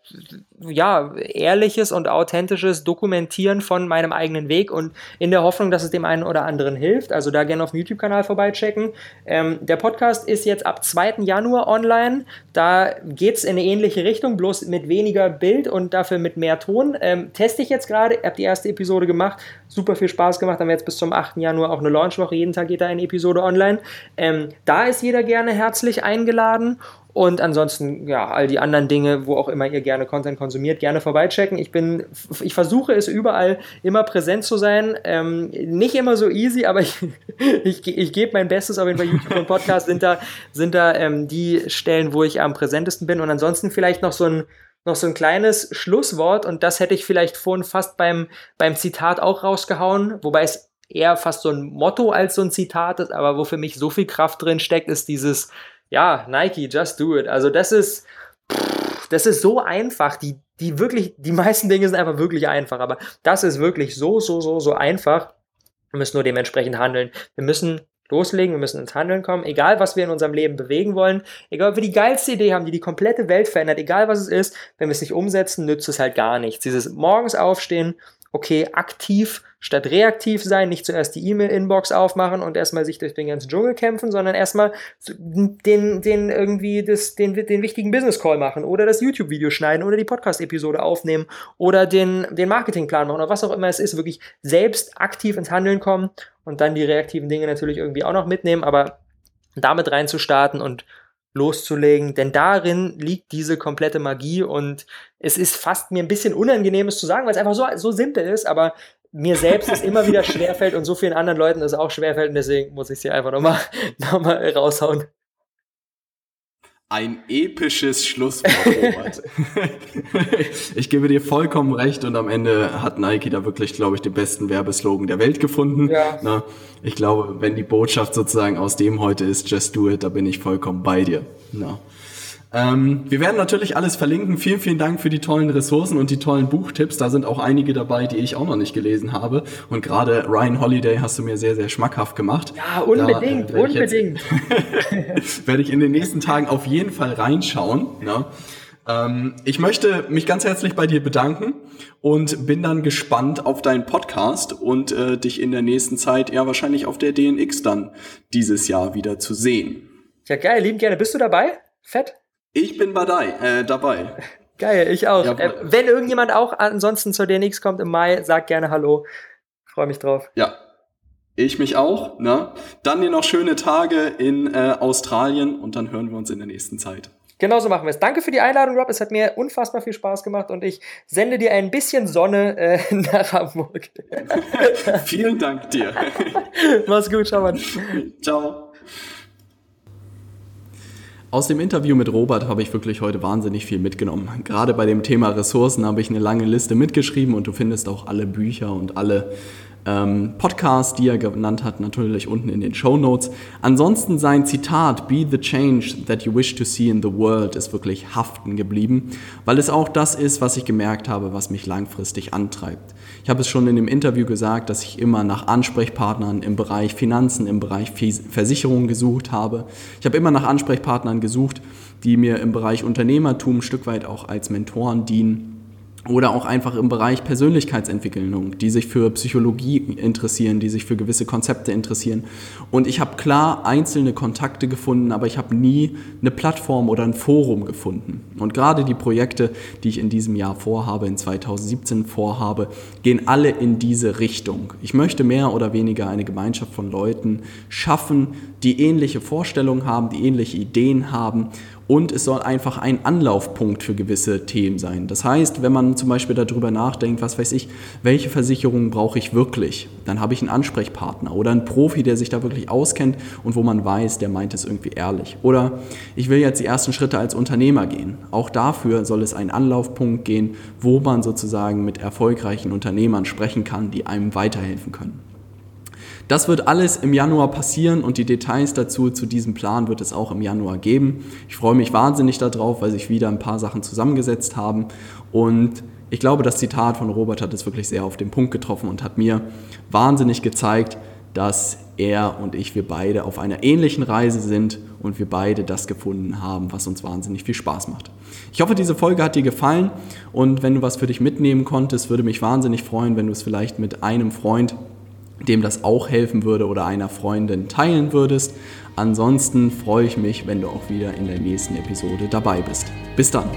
ja, ehrliches und authentisches Dokumentieren von meinem eigenen Weg und in der Hoffnung, dass es dem einen oder anderen hilft. Also da gerne auf dem YouTube-Kanal vorbeichecken. Ähm, der Podcast ist jetzt ab 2. Januar online. Da geht es in eine ähnliche Richtung, bloß mit weniger Bild und dafür mit mehr Ton. Ähm, teste ich jetzt gerade, habe die erste Episode gemacht, super viel Spaß gemacht. Haben wir jetzt bis zum 8. Januar auch eine Launchwoche. Jeden Tag geht da eine Episode online. Ähm, da ist jeder gerne herzlich eingeladen und ansonsten, ja, all die anderen Dinge, wo auch immer ihr gerne Content konsumiert, gerne vorbeichecken. Ich bin, ich versuche es überall immer präsent zu sein. Ähm, nicht immer so easy, aber ich, (laughs) ich, ich gebe mein Bestes. Auf jeden Fall YouTube und Podcast sind da, sind da ähm, die Stellen, wo ich am präsentesten bin. Und ansonsten vielleicht noch so ein, noch so ein kleines Schlusswort. Und das hätte ich vielleicht vorhin fast beim, beim Zitat auch rausgehauen, wobei es eher fast so ein Motto als so ein Zitat ist, aber wo für mich so viel Kraft drin steckt, ist dieses, ja, Nike, just do it. Also das ist, das ist so einfach. Die, die wirklich, die meisten Dinge sind einfach wirklich einfach. Aber das ist wirklich so, so, so, so einfach. Wir müssen nur dementsprechend handeln. Wir müssen loslegen, wir müssen ins Handeln kommen, egal was wir in unserem Leben bewegen wollen, egal ob wir die geilste Idee haben, die die komplette Welt verändert, egal was es ist, wenn wir es nicht umsetzen, nützt es halt gar nichts. Dieses morgens aufstehen, okay, aktiv statt reaktiv sein, nicht zuerst die E-Mail-Inbox aufmachen und erstmal sich durch den ganzen Dschungel kämpfen, sondern erstmal den, den irgendwie das, den, den wichtigen Business-Call machen oder das YouTube-Video schneiden oder die Podcast-Episode aufnehmen oder den, den Marketingplan machen oder was auch immer es ist, wirklich selbst aktiv ins Handeln kommen und dann die reaktiven Dinge natürlich irgendwie auch noch mitnehmen, aber damit reinzustarten und loszulegen, denn darin liegt diese komplette Magie und es ist fast mir ein bisschen unangenehm, es zu sagen, weil es einfach so, so simpel ist, aber mir selbst es immer wieder schwerfällt und so vielen anderen Leuten es auch schwerfällt und deswegen muss ich sie einfach nochmal (laughs) noch mal raushauen. Ein episches Schlusswort, Robert. (laughs) ich gebe dir vollkommen recht und am Ende hat Nike da wirklich, glaube ich, den besten Werbeslogan der Welt gefunden. Ja. Na, ich glaube, wenn die Botschaft sozusagen aus dem heute ist, just do it, da bin ich vollkommen bei dir. Na. Ähm, wir werden natürlich alles verlinken. Vielen, vielen Dank für die tollen Ressourcen und die tollen Buchtipps. Da sind auch einige dabei, die ich auch noch nicht gelesen habe. Und gerade Ryan Holiday hast du mir sehr, sehr schmackhaft gemacht. Ja, unbedingt, da, äh, unbedingt. (laughs) werde ich in den nächsten Tagen auf jeden Fall reinschauen. Ne? Ähm, ich möchte mich ganz herzlich bei dir bedanken und bin dann gespannt auf deinen Podcast und äh, dich in der nächsten Zeit ja wahrscheinlich auf der DNX dann dieses Jahr wieder zu sehen. Ja, geil, lieben gerne. Bist du dabei? Fett? Ich bin dabei. Äh, dabei. Geil, ich auch. Äh, wenn irgendjemand auch ansonsten zur DNX kommt im Mai, sag gerne Hallo. Freue mich drauf. Ja, ich mich auch. Ne? Dann dir noch schöne Tage in äh, Australien und dann hören wir uns in der nächsten Zeit. Genauso machen wir es. Danke für die Einladung, Rob. Es hat mir unfassbar viel Spaß gemacht und ich sende dir ein bisschen Sonne äh, (laughs) nach Hamburg. (laughs) Vielen Dank dir. (laughs) Mach's gut, schau mal. Ciao. Aus dem Interview mit Robert habe ich wirklich heute wahnsinnig viel mitgenommen. Gerade bei dem Thema Ressourcen habe ich eine lange Liste mitgeschrieben und du findest auch alle Bücher und alle ähm, Podcast, die er genannt hat, natürlich unten in den Show Notes. Ansonsten sein Zitat Be the change that you wish to see in the world ist wirklich haften geblieben, weil es auch das ist, was ich gemerkt habe, was mich langfristig antreibt. Ich habe es schon in dem Interview gesagt, dass ich immer nach Ansprechpartnern im Bereich Finanzen, im Bereich Versicherungen gesucht habe. Ich habe immer nach Ansprechpartnern gesucht, die mir im Bereich Unternehmertum ein Stück weit auch als Mentoren dienen oder auch einfach im Bereich Persönlichkeitsentwicklung, die sich für Psychologie interessieren, die sich für gewisse Konzepte interessieren. Und ich habe klar einzelne Kontakte gefunden, aber ich habe nie eine Plattform oder ein Forum gefunden. Und gerade die Projekte, die ich in diesem Jahr vorhabe, in 2017 vorhabe, gehen alle in diese Richtung. Ich möchte mehr oder weniger eine Gemeinschaft von Leuten schaffen, die ähnliche Vorstellungen haben, die ähnliche Ideen haben und es soll einfach ein Anlaufpunkt für gewisse Themen sein. Das heißt, wenn man zum Beispiel darüber nachdenkt, was weiß ich, welche Versicherungen brauche ich wirklich, dann habe ich einen Ansprechpartner oder einen Profi, der sich da wirklich auskennt und wo man weiß, der meint es irgendwie ehrlich. Oder ich will jetzt die ersten Schritte als Unternehmer gehen. Auch dafür soll es einen Anlaufpunkt gehen, wo man sozusagen mit erfolgreichen Unternehmern sprechen kann, die einem weiterhelfen können. Das wird alles im Januar passieren und die Details dazu zu diesem Plan wird es auch im Januar geben. Ich freue mich wahnsinnig darauf, weil sich wieder ein paar Sachen zusammengesetzt haben und ich glaube, das Zitat von Robert hat es wirklich sehr auf den Punkt getroffen und hat mir wahnsinnig gezeigt, dass er und ich, wir beide auf einer ähnlichen Reise sind und wir beide das gefunden haben, was uns wahnsinnig viel Spaß macht. Ich hoffe, diese Folge hat dir gefallen und wenn du was für dich mitnehmen konntest, würde mich wahnsinnig freuen, wenn du es vielleicht mit einem Freund dem das auch helfen würde oder einer Freundin teilen würdest. Ansonsten freue ich mich, wenn du auch wieder in der nächsten Episode dabei bist. Bis dann.